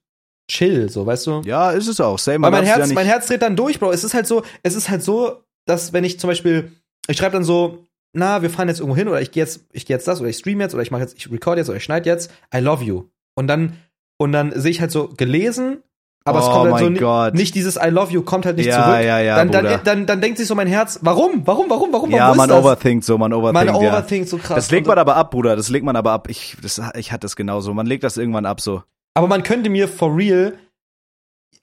Speaker 2: Chill, so, weißt du?
Speaker 1: Ja, ist es auch. Same,
Speaker 2: Weil mein
Speaker 1: ja
Speaker 2: Herz,
Speaker 1: nicht-
Speaker 2: mein Herz dreht dann durch, Bro. Es ist halt so, es ist halt so, dass wenn ich zum Beispiel, ich schreibe dann so, na, wir fahren jetzt irgendwo hin oder ich gehe jetzt, ich gehe jetzt das oder ich stream jetzt oder ich mache jetzt, ich record jetzt oder ich schneide jetzt, I love you. Und dann, und dann sehe ich halt so gelesen, aber es
Speaker 1: Oh
Speaker 2: kommt halt so
Speaker 1: Gott.
Speaker 2: nicht dieses I love you kommt halt nicht
Speaker 1: Ja,
Speaker 2: zurück.
Speaker 1: ja, ja,
Speaker 2: dann, dann, dann, dann denkt sich so mein Herz, warum, warum, warum, warum,
Speaker 1: ja,
Speaker 2: warum
Speaker 1: man overthinkt so, man overthinkt,
Speaker 2: man overthinkt so krass.
Speaker 1: Das legt
Speaker 2: Und-
Speaker 1: man aber ab, Bruder, das legt man aber ab. Ich, das, ich hatte das genauso. Man legt das irgendwann ab so.
Speaker 2: Aber man könnte mir for real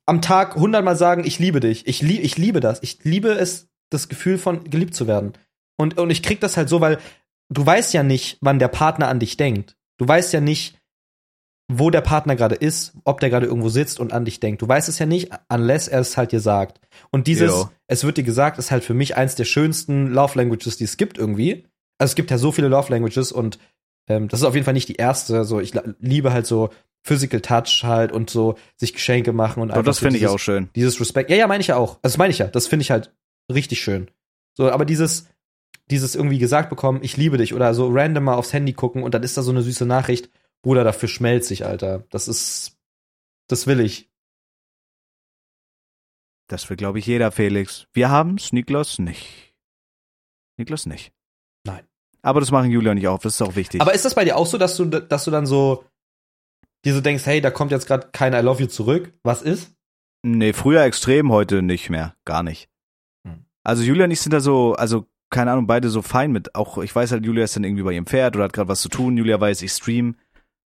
Speaker 2: am Tag hundertmal sagen, ich liebe dich. Ich, lieb, ich liebe das. Ich liebe es, das Gefühl von geliebt zu werden. Und, und ich krieg das halt so, weil du weißt ja nicht, wann der Partner an dich denkt. Du weißt ja nicht, wo der Partner gerade ist, ob der gerade irgendwo sitzt und an dich denkt. Du weißt es ja nicht, unless er es halt dir sagt. Und dieses,
Speaker 1: Jo.
Speaker 2: es wird dir gesagt, ist halt für mich eins der schönsten Love Languages, die es gibt irgendwie. Also es gibt ja so viele Love Languages und ähm, das ist auf jeden Fall nicht die erste. So, ich liebe halt so Physical Touch halt und so sich Geschenke machen und einfach
Speaker 1: das finde ich auch schön.
Speaker 2: dieses Respekt. Ja, ja, meine ich ja auch. Also das meine ich ja. Das finde ich halt richtig schön. So, aber dieses, dieses irgendwie gesagt bekommen, ich liebe dich oder so random mal aufs Handy gucken und dann ist da so eine süße Nachricht. Bruder, dafür schmelze ich, Alter. Das ist, das will ich.
Speaker 1: Das will, glaube ich, jeder, Felix. Wir haben's, Niklas nicht. Niklas nicht.
Speaker 2: Nein.
Speaker 1: Aber das machen Julia und ich auch, das ist auch wichtig.
Speaker 2: Aber ist das bei dir auch so, dass du, dass du dann so dir so denkst, hey, da kommt jetzt gerade kein I love you zurück? Was ist?
Speaker 1: nee, früher extrem, heute nicht mehr. Gar nicht.
Speaker 2: Hm.
Speaker 1: Also Julia und ich sind da so, also keine Ahnung, beide so fein mit. Auch ich weiß halt, Julia ist dann irgendwie bei ihrem Pferd oder hat gerade was zu tun. Julia weiß, ich stream.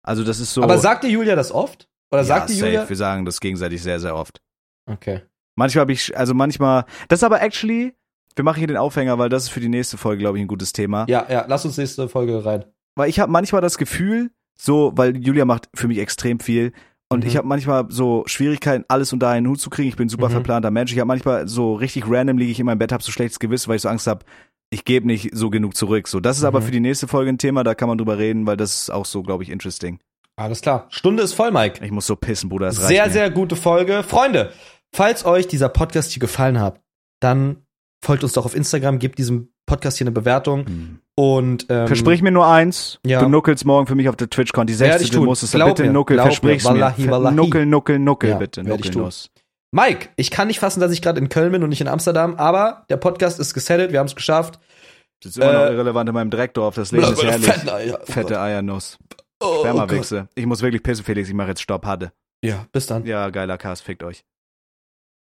Speaker 1: Also das ist so.
Speaker 2: Aber sagt dir Julia das oft? Oder
Speaker 1: ja,
Speaker 2: sagt dir
Speaker 1: safe.
Speaker 2: Julia?
Speaker 1: Wir sagen das gegenseitig sehr, sehr oft.
Speaker 2: Okay.
Speaker 1: Manchmal habe ich, also manchmal, das ist aber actually, wir machen hier den Aufhänger, weil das ist für die nächste Folge, glaube ich, ein gutes Thema.
Speaker 2: Ja, ja, lass uns nächste Folge rein.
Speaker 1: Weil ich habe manchmal das Gefühl, so, weil Julia macht für mich extrem viel und
Speaker 2: Mhm.
Speaker 1: ich habe manchmal so Schwierigkeiten, alles unter einen Hut zu kriegen. Ich bin ein super
Speaker 2: Mhm.
Speaker 1: verplanter Mensch. Ich habe manchmal so richtig random liege ich in meinem Bett, habe so schlechtes Gewissen, weil ich so Angst habe, ich gebe nicht so genug zurück. So, das ist aber
Speaker 2: Mhm.
Speaker 1: für die nächste Folge ein Thema, da kann man drüber reden, weil das ist auch so, glaube ich, interesting.
Speaker 2: Alles klar. Stunde ist voll, Mike.
Speaker 1: Ich muss so pissen, Bruder. Das
Speaker 2: Sehr,
Speaker 1: reicht mir.
Speaker 2: sehr gute Folge. Freunde, falls euch dieser Podcast hier gefallen hat, dann folgt uns doch auf Instagram, gebt diesem Podcast hier eine Bewertung
Speaker 1: Hm.
Speaker 2: und ähm,
Speaker 1: Versprich mir nur eins.
Speaker 2: Ja.
Speaker 1: Du nuckelst morgen für mich auf der TwitchCon. Die
Speaker 2: Werde ich
Speaker 1: 60.
Speaker 2: tun.
Speaker 1: musst es
Speaker 2: Glaub
Speaker 1: bitte
Speaker 2: mir,
Speaker 1: nuckel.
Speaker 2: glaub mir.
Speaker 1: Versprich's
Speaker 2: Wallahi, wallahi.
Speaker 1: Nuckel, nuckel, nuckel,
Speaker 2: Ja,
Speaker 1: bitte. Nuckelnuss.
Speaker 2: Mike, ich kann nicht fassen, dass ich gerade in Köln bin und nicht in Amsterdam, aber der Podcast ist gesettet, wir haben es geschafft.
Speaker 1: Das ist immer noch
Speaker 2: Äh,
Speaker 1: irrelevant in meinem Dreckdorf. Das Leben ist herrlich.
Speaker 2: Eier. Oh
Speaker 1: Fette
Speaker 2: Gott.
Speaker 1: Eiernuss.
Speaker 2: Oh, oh.
Speaker 1: Spermawichse. Ich muss wirklich pissen, Felix. Ich mache jetzt Stopp. Hatte.
Speaker 2: Ja, bis dann.
Speaker 1: Ja, geiler Cast. Fickt euch.